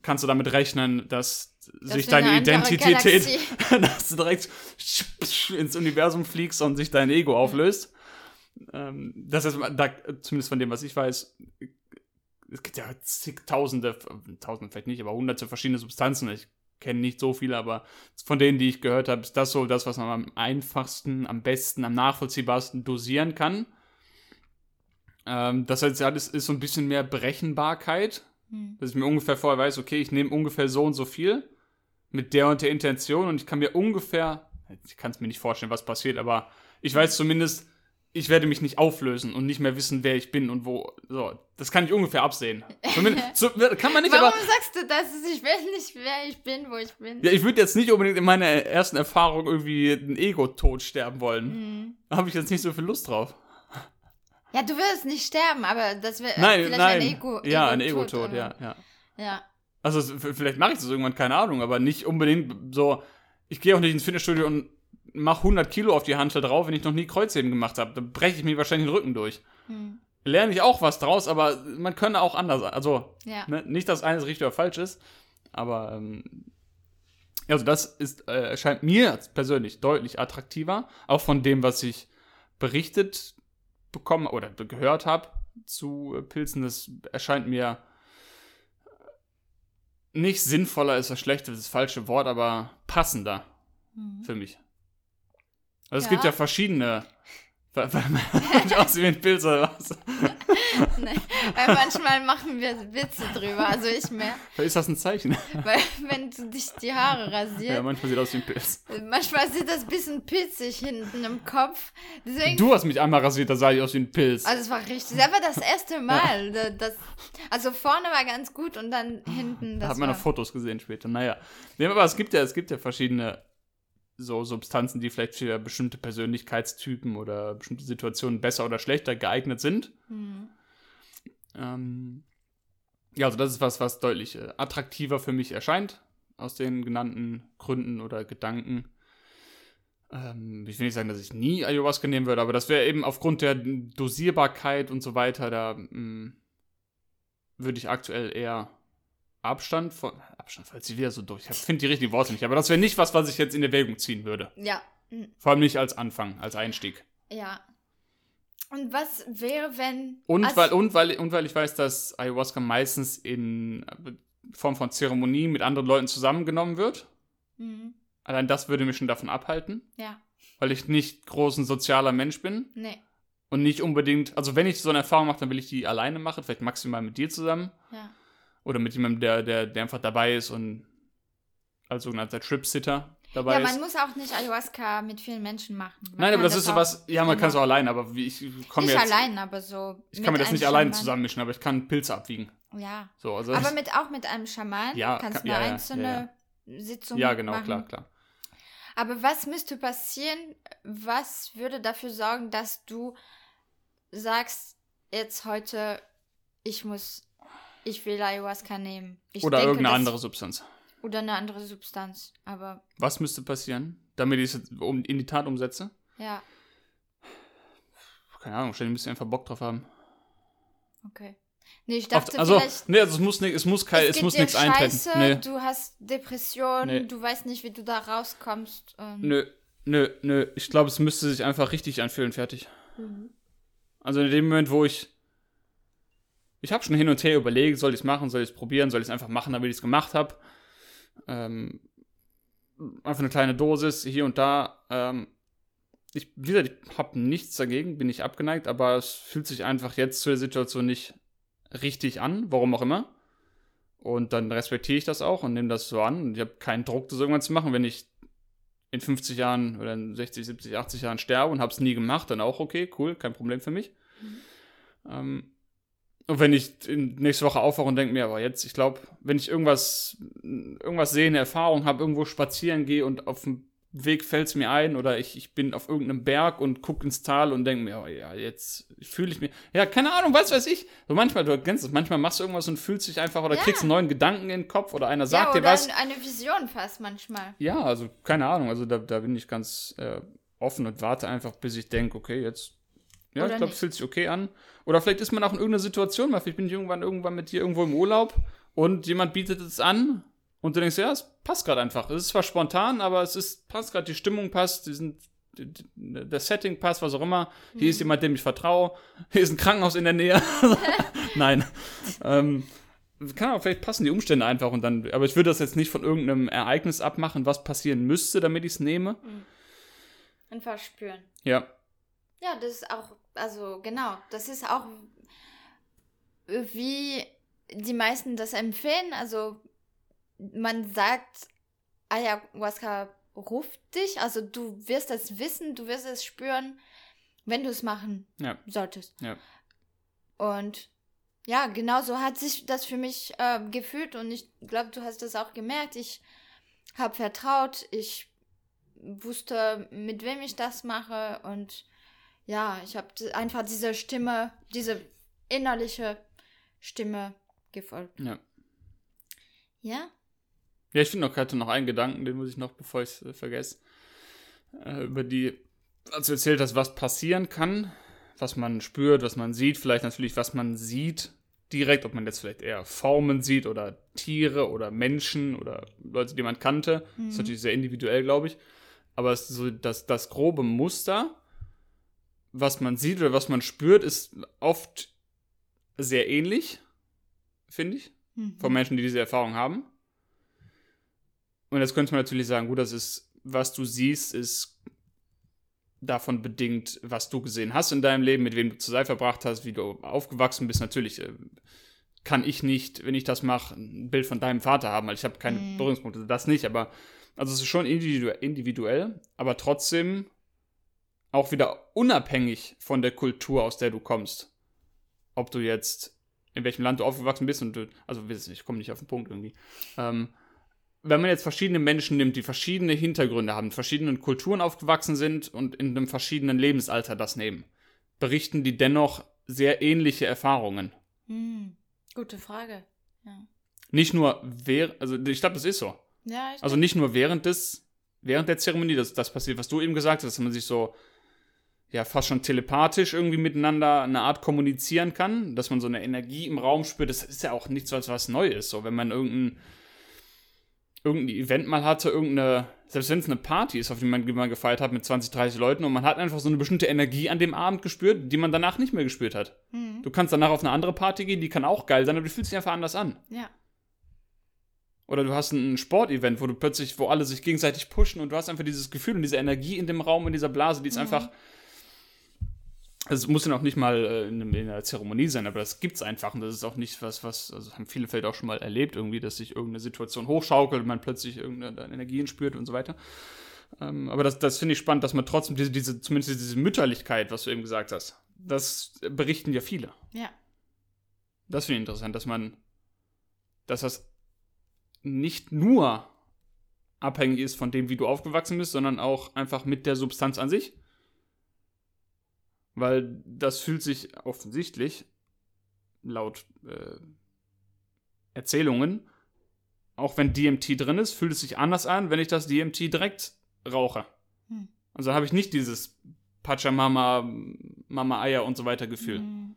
kannst du damit rechnen, dass das sich deine Identität, (laughs) dass du direkt ins Universum fliegst und sich dein Ego auflöst. Ähm, das ist, da, zumindest von dem, was ich weiß, es gibt ja zigtausende, tausende vielleicht nicht, aber hunderte verschiedene Substanzen. Ich kenne nicht so viele, aber von denen, die ich gehört habe, ist das so das, was man am einfachsten, am besten, am nachvollziehbarsten dosieren kann. Ähm, das heißt, ja, das ist so ein bisschen mehr Berechenbarkeit, hm. dass ich mir ungefähr vorher weiß, okay, ich nehme ungefähr so und so viel mit der und der Intention und ich kann mir ungefähr, ich kann es mir nicht vorstellen, was passiert, aber ich weiß zumindest, ich werde mich nicht auflösen und nicht mehr wissen, wer ich bin und wo. So, das kann ich ungefähr absehen. Zumindest, (laughs) so, kann man nicht, Warum aber, sagst du das? Ich weiß nicht, wer ich bin, wo ich bin. Ja, ich würde jetzt nicht unbedingt in meiner ersten Erfahrung irgendwie ein Ego-Tod sterben wollen. Mhm. Da habe ich jetzt nicht so viel Lust drauf. Ja, du wirst nicht sterben, aber das wäre vielleicht nein. ein Ego. Ja, Ego ein Ego-Tod, ja, ja. Ja. Also vielleicht mache ich das irgendwann, keine Ahnung, aber nicht unbedingt so. Ich gehe auch nicht ins Fitnessstudio und mache 100 Kilo auf die Hantel drauf, wenn ich noch nie Kreuzheben gemacht habe. Dann breche ich mir wahrscheinlich den Rücken durch. Hm. Lerne ich auch was draus, aber man könnte auch anders. Also, ja. ne, nicht, dass eines richtig oder falsch ist, aber ähm, also das ist, äh, erscheint mir persönlich deutlich attraktiver, auch von dem, was ich berichtet bekommen oder gehört habe zu äh, Pilzen. Das erscheint mir nicht sinnvoller ist das schlechte, das, das falsche Wort, aber passender mhm. für mich. Also es gibt ja verschiedene. (laughs) Weil man (laughs) aussieht wie ein Pilz oder was? (laughs) (laughs) Nein, weil manchmal machen wir Witze drüber, also ich mehr. Ist das ein Zeichen. Weil wenn du dich die Haare rasierst. Ja, manchmal sieht das aus wie ein Pilz. Manchmal sieht das ein bisschen pilzig hinten im Kopf. Deswegen, du hast mich einmal rasiert, da sah ich aus wie ein Pilz. Also es war richtig, das war das erste Mal. Ja. Das, also vorne war ganz gut und dann hinten. da hat man noch Fotos gesehen später. Naja. Nee, aber es gibt ja, es gibt ja verschiedene so Substanzen, die vielleicht für bestimmte Persönlichkeitstypen oder bestimmte Situationen besser oder schlechter geeignet sind. Mhm. Ähm, ja, also das ist was, was deutlich äh, attraktiver für mich erscheint, aus den genannten Gründen oder Gedanken. Ähm, ich will nicht sagen, dass ich nie Ayahuasca nehmen würde, aber das wäre eben aufgrund der Dosierbarkeit und so weiter, da mh, mm, würde ich aktuell eher Abstand von. Abstand fällt sie wieder so durch. Ich finde die richtigen Worte nicht. Aber das wäre nicht was, was ich jetzt in Erwägung ziehen würde. Ja. Vor allem nicht als Anfang, als Einstieg. Ja. Und was wäre, wenn. Und, also weil, und, weil, und weil ich weiß, dass Ayahuasca meistens in Form von Zeremonie mit anderen Leuten zusammengenommen wird. Mhm. Allein das würde mich schon davon abhalten. Ja. Weil ich nicht groß ein sozialer Mensch bin. Nee. Und nicht unbedingt. Also, wenn ich so eine Erfahrung mache, dann will ich die alleine machen. Vielleicht maximal mit dir zusammen. Ja. Oder mit jemandem, der, der, der einfach dabei ist und als sogenannter Trip-Sitter dabei ist. Ja, man muss auch nicht Ayahuasca mit vielen Menschen machen. Man Nein, aber das, das ist sowas, ja, man kann es auch allein, aber wie ich komme jetzt. Nicht allein, aber so. Ich kann mir das nicht alleine zusammenmischen, aber ich kann Pilze abwiegen. Ja. So, also aber mit, auch mit einem Schaman ja, kannst du eine ja, einzelne ja, Sitzung Ja, genau, machen. klar, klar. Aber was müsste passieren? Was würde dafür sorgen, dass du sagst, jetzt heute, ich muss ich will Ayahuasca nehmen. Ich oder denke, irgendeine andere Substanz. Oder eine andere Substanz, aber. Was müsste passieren, damit ich es in die Tat umsetze? Ja. Keine Ahnung, wahrscheinlich müsst ihr einfach Bock drauf haben. Okay. Nee, ich dachte Oft, also. Nee, also es muss, nicht, es muss, kein, es, es muss nichts eintreten. Nee. Du hast Depressionen, nee. du weißt nicht, wie du da rauskommst. nö, nö, nö. Ich glaube, es müsste sich einfach richtig anfühlen, fertig. Mhm. Also in dem Moment, wo ich ich habe schon hin und her überlegt, soll ich es machen, soll ich es probieren, soll ich es einfach machen, damit ich es gemacht habe. Ähm, einfach eine kleine Dosis hier und da. Ähm, ich, wieder, ich habe nichts dagegen, bin ich abgeneigt, aber es fühlt sich einfach jetzt zu der Situation nicht richtig an, warum auch immer. Und dann respektiere ich das auch und nehme das so an. Ich habe keinen Druck, das irgendwann zu machen. Wenn ich in 50 Jahren oder in 60, 70, 80 Jahren sterbe und habe es nie gemacht, dann auch okay, cool, kein Problem für mich. Mhm. Ähm, und wenn ich nächste Woche aufwache und denke mir, aber jetzt, ich glaube, wenn ich irgendwas, irgendwas sehe, eine Erfahrung habe, irgendwo spazieren gehe und auf dem Weg fällt es mir ein oder ich, ich bin auf irgendeinem Berg und gucke ins Tal und denke mir, oh ja, jetzt fühle ich mir. Ja, keine Ahnung, was weiß ich. So manchmal, du kennst es, manchmal machst du irgendwas und fühlst dich einfach oder Ja. kriegst einen neuen Gedanken in den Kopf oder einer sagt ja, dir oder was. ein- eine Vision fast manchmal. Ja, also keine Ahnung, also da, da bin ich ganz äh, offen und warte einfach, bis ich denke, okay, jetzt. Ja, Oder ich glaube, es fühlt sich okay an. Oder vielleicht ist man auch in irgendeiner Situation, mal vielleicht bin ich irgendwann irgendwann mit dir irgendwo im Urlaub und jemand bietet es an und du denkst, ja, es passt gerade einfach. Es ist zwar spontan, aber es ist, passt gerade, die Stimmung passt, die sind, die, der Setting passt, was auch immer. Hier Mhm. ist jemand, dem ich vertraue. Hier ist ein Krankenhaus in der Nähe. (laughs) Nein. ähm, kann auch, vielleicht passen die Umstände einfach und dann, aber ich würde das jetzt nicht von irgendeinem Ereignis abmachen, was passieren müsste, damit ich es nehme. Einfach spüren. Ja, Ja, das ist auch, also genau, das ist auch, wie die meisten das empfehlen. Also man sagt, Ayahuasca ruft dich, also du wirst es wissen, du wirst es spüren, wenn du es machen ja, solltest. ja. Und ja, genau so hat sich das für mich äh, gefühlt und ich glaube, du hast das auch gemerkt. Ich habe vertraut, ich wusste, mit wem ich das mache und ja, ich habe einfach dieser Stimme, diese innerliche Stimme gefolgt. Ja. Ja? Ja, ich finde noch gerade noch einen Gedanken, den muss ich noch, bevor ich es äh, vergesse, äh, über die, als du erzählt hast, was passieren kann, was man spürt, was man sieht, vielleicht natürlich, was man sieht direkt, ob man jetzt vielleicht eher Formen sieht oder Tiere oder Menschen oder Leute, die man kannte. Das ist natürlich sehr individuell, glaube ich. Aber es ist so das, das grobe Muster, was man sieht oder was man spürt, ist oft sehr ähnlich, finde ich Mhm. von Menschen, die diese Erfahrung haben. Und jetzt könnte man natürlich sagen, gut, das ist, was du siehst, ist davon bedingt, was du gesehen hast in deinem Leben, mit wem du Zeit verbracht hast, wie du aufgewachsen bist. Natürlich äh, kann ich nicht, wenn ich das mache, ein Bild von deinem Vater haben, weil ich habe keine Mhm. Berührungspunkte, das nicht, aber also es ist schon individu individuell, aber trotzdem auch wieder unabhängig von der Kultur, aus der du kommst. Ob du jetzt in welchem Land du aufgewachsen bist und du, also weiß nicht, ich komme nicht auf den Punkt irgendwie. Ähm, wenn man jetzt verschiedene Menschen nimmt, die verschiedene Hintergründe haben, verschiedenen Kulturen aufgewachsen sind und in einem verschiedenen Lebensalter das nehmen, berichten die dennoch sehr ähnliche Erfahrungen. Hm. Gute Frage. Ja, Nicht nur während, also ich glaube, das ist so. ja ich Also nicht nur während des, während der Zeremonie, das, das passiert, was du eben gesagt hast, dass man sich so, ja, fast schon telepathisch irgendwie miteinander eine Art kommunizieren kann, dass man so eine Energie im Raum spürt. Das ist ja auch nichts, was, was neu ist. So, wenn man irgendein, irgendein Event mal hatte, irgendeine, selbst wenn es eine Party ist, auf die man, die man gefeiert hat mit 20, 30 Leuten und man hat einfach so eine bestimmte Energie an dem Abend gespürt, die man danach nicht mehr gespürt hat. Hm. Du kannst danach auf eine andere Party gehen, die kann auch geil sein, aber du fühlst dich einfach anders an. Ja. Oder du hast ein Sportevent, wo du plötzlich, wo alle sich gegenseitig pushen und du hast einfach dieses Gefühl und diese Energie in dem Raum, in dieser Blase, die ist einfach. Es muss ja noch nicht mal äh, in, einer Zeremonie sein, aber das gibt's einfach und das ist auch nicht was, was, also haben viele vielleicht auch schon mal erlebt, irgendwie, dass sich irgendeine Situation hochschaukelt und man plötzlich irgendeine Energien spürt und so weiter. Ähm, aber das, das finde ich spannend, dass man trotzdem diese, diese, zumindest diese Mütterlichkeit, was du eben gesagt hast, das berichten ja viele. Ja. Das finde ich interessant, dass man, dass das nicht nur abhängig ist von dem, wie du aufgewachsen bist, sondern auch einfach mit der Substanz an sich. Weil das fühlt sich offensichtlich, laut äh, Erzählungen, auch wenn DMT drin ist, fühlt es sich anders an, wenn ich das DMT direkt rauche. Hm. Also habe ich nicht dieses Pachamama, Mama Eier und so weiter Gefühl. Hm.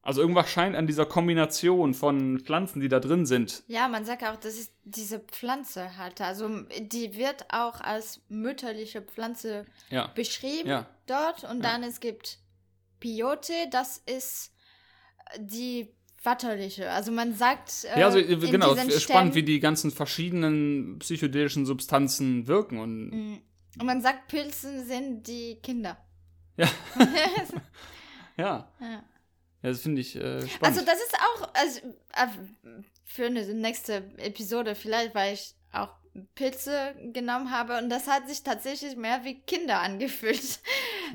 Also irgendwas scheint an dieser Kombination von Pflanzen, die da drin sind. Ja, man sagt auch, das ist diese Pflanze halt. Also die wird auch als mütterliche Pflanze Ja. beschrieben Ja. Dort. Und dann es gibt Piote, das ist die vaterliche. Also man sagt. Äh, Ja, also äh, in genau, spannend, wie die ganzen verschiedenen psychedelischen Substanzen wirken. Und Mm. Und man sagt, Pilze sind die Kinder. ja, (laughs) (laughs) ja, Ja. ja, das finde ich äh, spannend. Also das ist auch also, äh, für eine nächste Episode vielleicht, weil ich auch Pilze genommen habe und das hat sich tatsächlich mehr wie Kinder (laughs) angefühlt.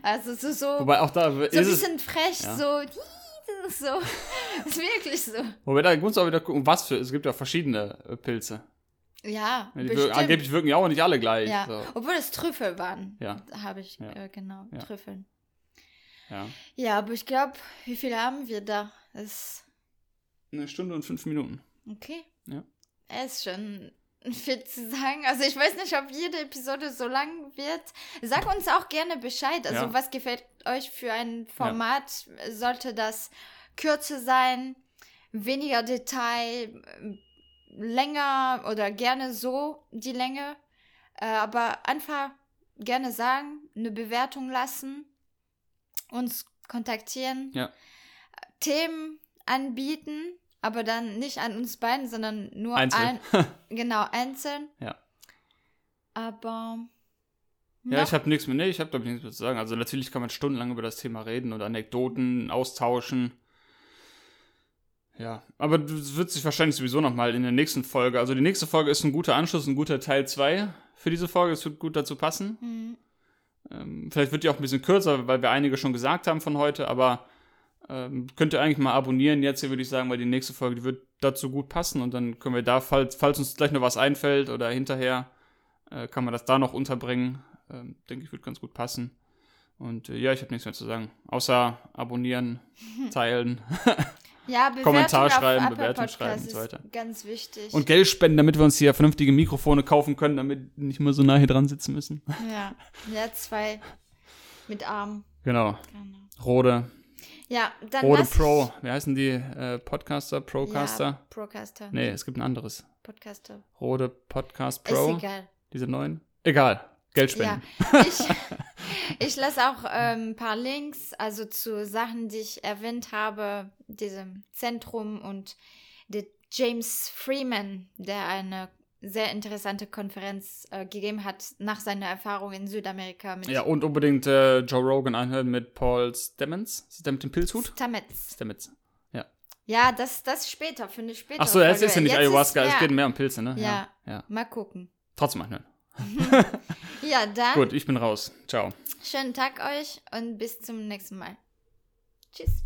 Also so, so, Wobei auch da so ein es, bisschen frech, ja. so, (laughs) so, (laughs) ist wirklich so. wobei da muss auch wieder gucken, was für, es gibt ja verschiedene äh, Pilze. Ja, Die wir, angeblich wirken ja auch nicht alle gleich. Ja, So. obwohl es Trüffel waren. Ja. Habe ich, Ja. äh, genau, Ja. Trüffeln. ja. Ja, aber ich glaube, wie viele haben wir da? Ist Eine Stunde und fünf Minuten. okay. Ja. Es ist schon viel zu sagen. Also ich weiß nicht, ob jede Episode so lang wird. Sag uns auch gerne Bescheid. Also Ja. was gefällt euch für ein Format? Sollte das kürzer sein, weniger Detail, länger oder gerne so die Länge? Äh, aber einfach gerne sagen, eine Bewertung lassen, uns kontaktieren, Ja. Themen anbieten, aber dann nicht an uns beiden, sondern nur Einzeln. Ein, (laughs) genau, einzeln. Ja. Aber. Ja, noch- ich habe nichts mehr. Nee, ich habe glaube ich nichts mehr zu sagen. Also natürlich kann man stundenlang über das Thema reden und Anekdoten austauschen. Ja, aber das wird sich wahrscheinlich sowieso nochmal in der nächsten Folge. Also die nächste Folge ist ein guter Anschluss, ein guter Teil 2 für diese Folge. Es wird gut dazu passen. Hm. Ähm, vielleicht wird die auch ein bisschen kürzer, weil wir einige schon gesagt haben von heute, aber ähm, könnt ihr eigentlich mal abonnieren jetzt hier, würde ich sagen, weil die nächste Folge, die wird dazu gut passen und dann können wir da, falls, falls uns gleich noch was einfällt oder hinterher, äh, kann man das da noch unterbringen. Ähm, denke ich, wird ganz gut passen. Und äh, ja, ich habe nichts mehr zu sagen. Außer abonnieren, (laughs) teilen (laughs) Ja, Kommentar schreiben, Bewertung schreiben und so weiter. Ganz wichtig. und Geld spenden, damit wir uns hier vernünftige Mikrofone kaufen können, damit nicht mehr so nah hier dran sitzen müssen. ja, ja, zwei mit Arm. Genau. Genau. Rode, Ja, dann Rode Pro. Wie heißen die? Äh, Podcaster, Procaster? Ja, Procaster. Nee, es gibt ein anderes. Podcaster. Rode Podcast Pro. Ist egal. Diese neuen? Egal. Geld spenden. Ja, ich, (laughs) ich lasse auch ähm, ein paar Links, also zu Sachen, die ich erwähnt habe, diesem Zentrum und der James Freeman, der eine sehr interessante Konferenz äh, gegeben hat nach seiner Erfahrung in Südamerika mit Ja, und unbedingt äh, Joe Rogan anhören mit Paul Stamets. Ist der mit dem Pilzhut? Stamets. Stamets. Ja, das, das später, finde ich später. Ach so, jetzt ist ja nicht Jetzt Ayahuasca, es geht mehr um Pilze, ne? Ja. ja. Mal gucken. Trotzdem anhören. (laughs) Ja, dann Gut, ich bin raus. Ciao. schönen Tag euch und bis zum nächsten Mal. Tschüss.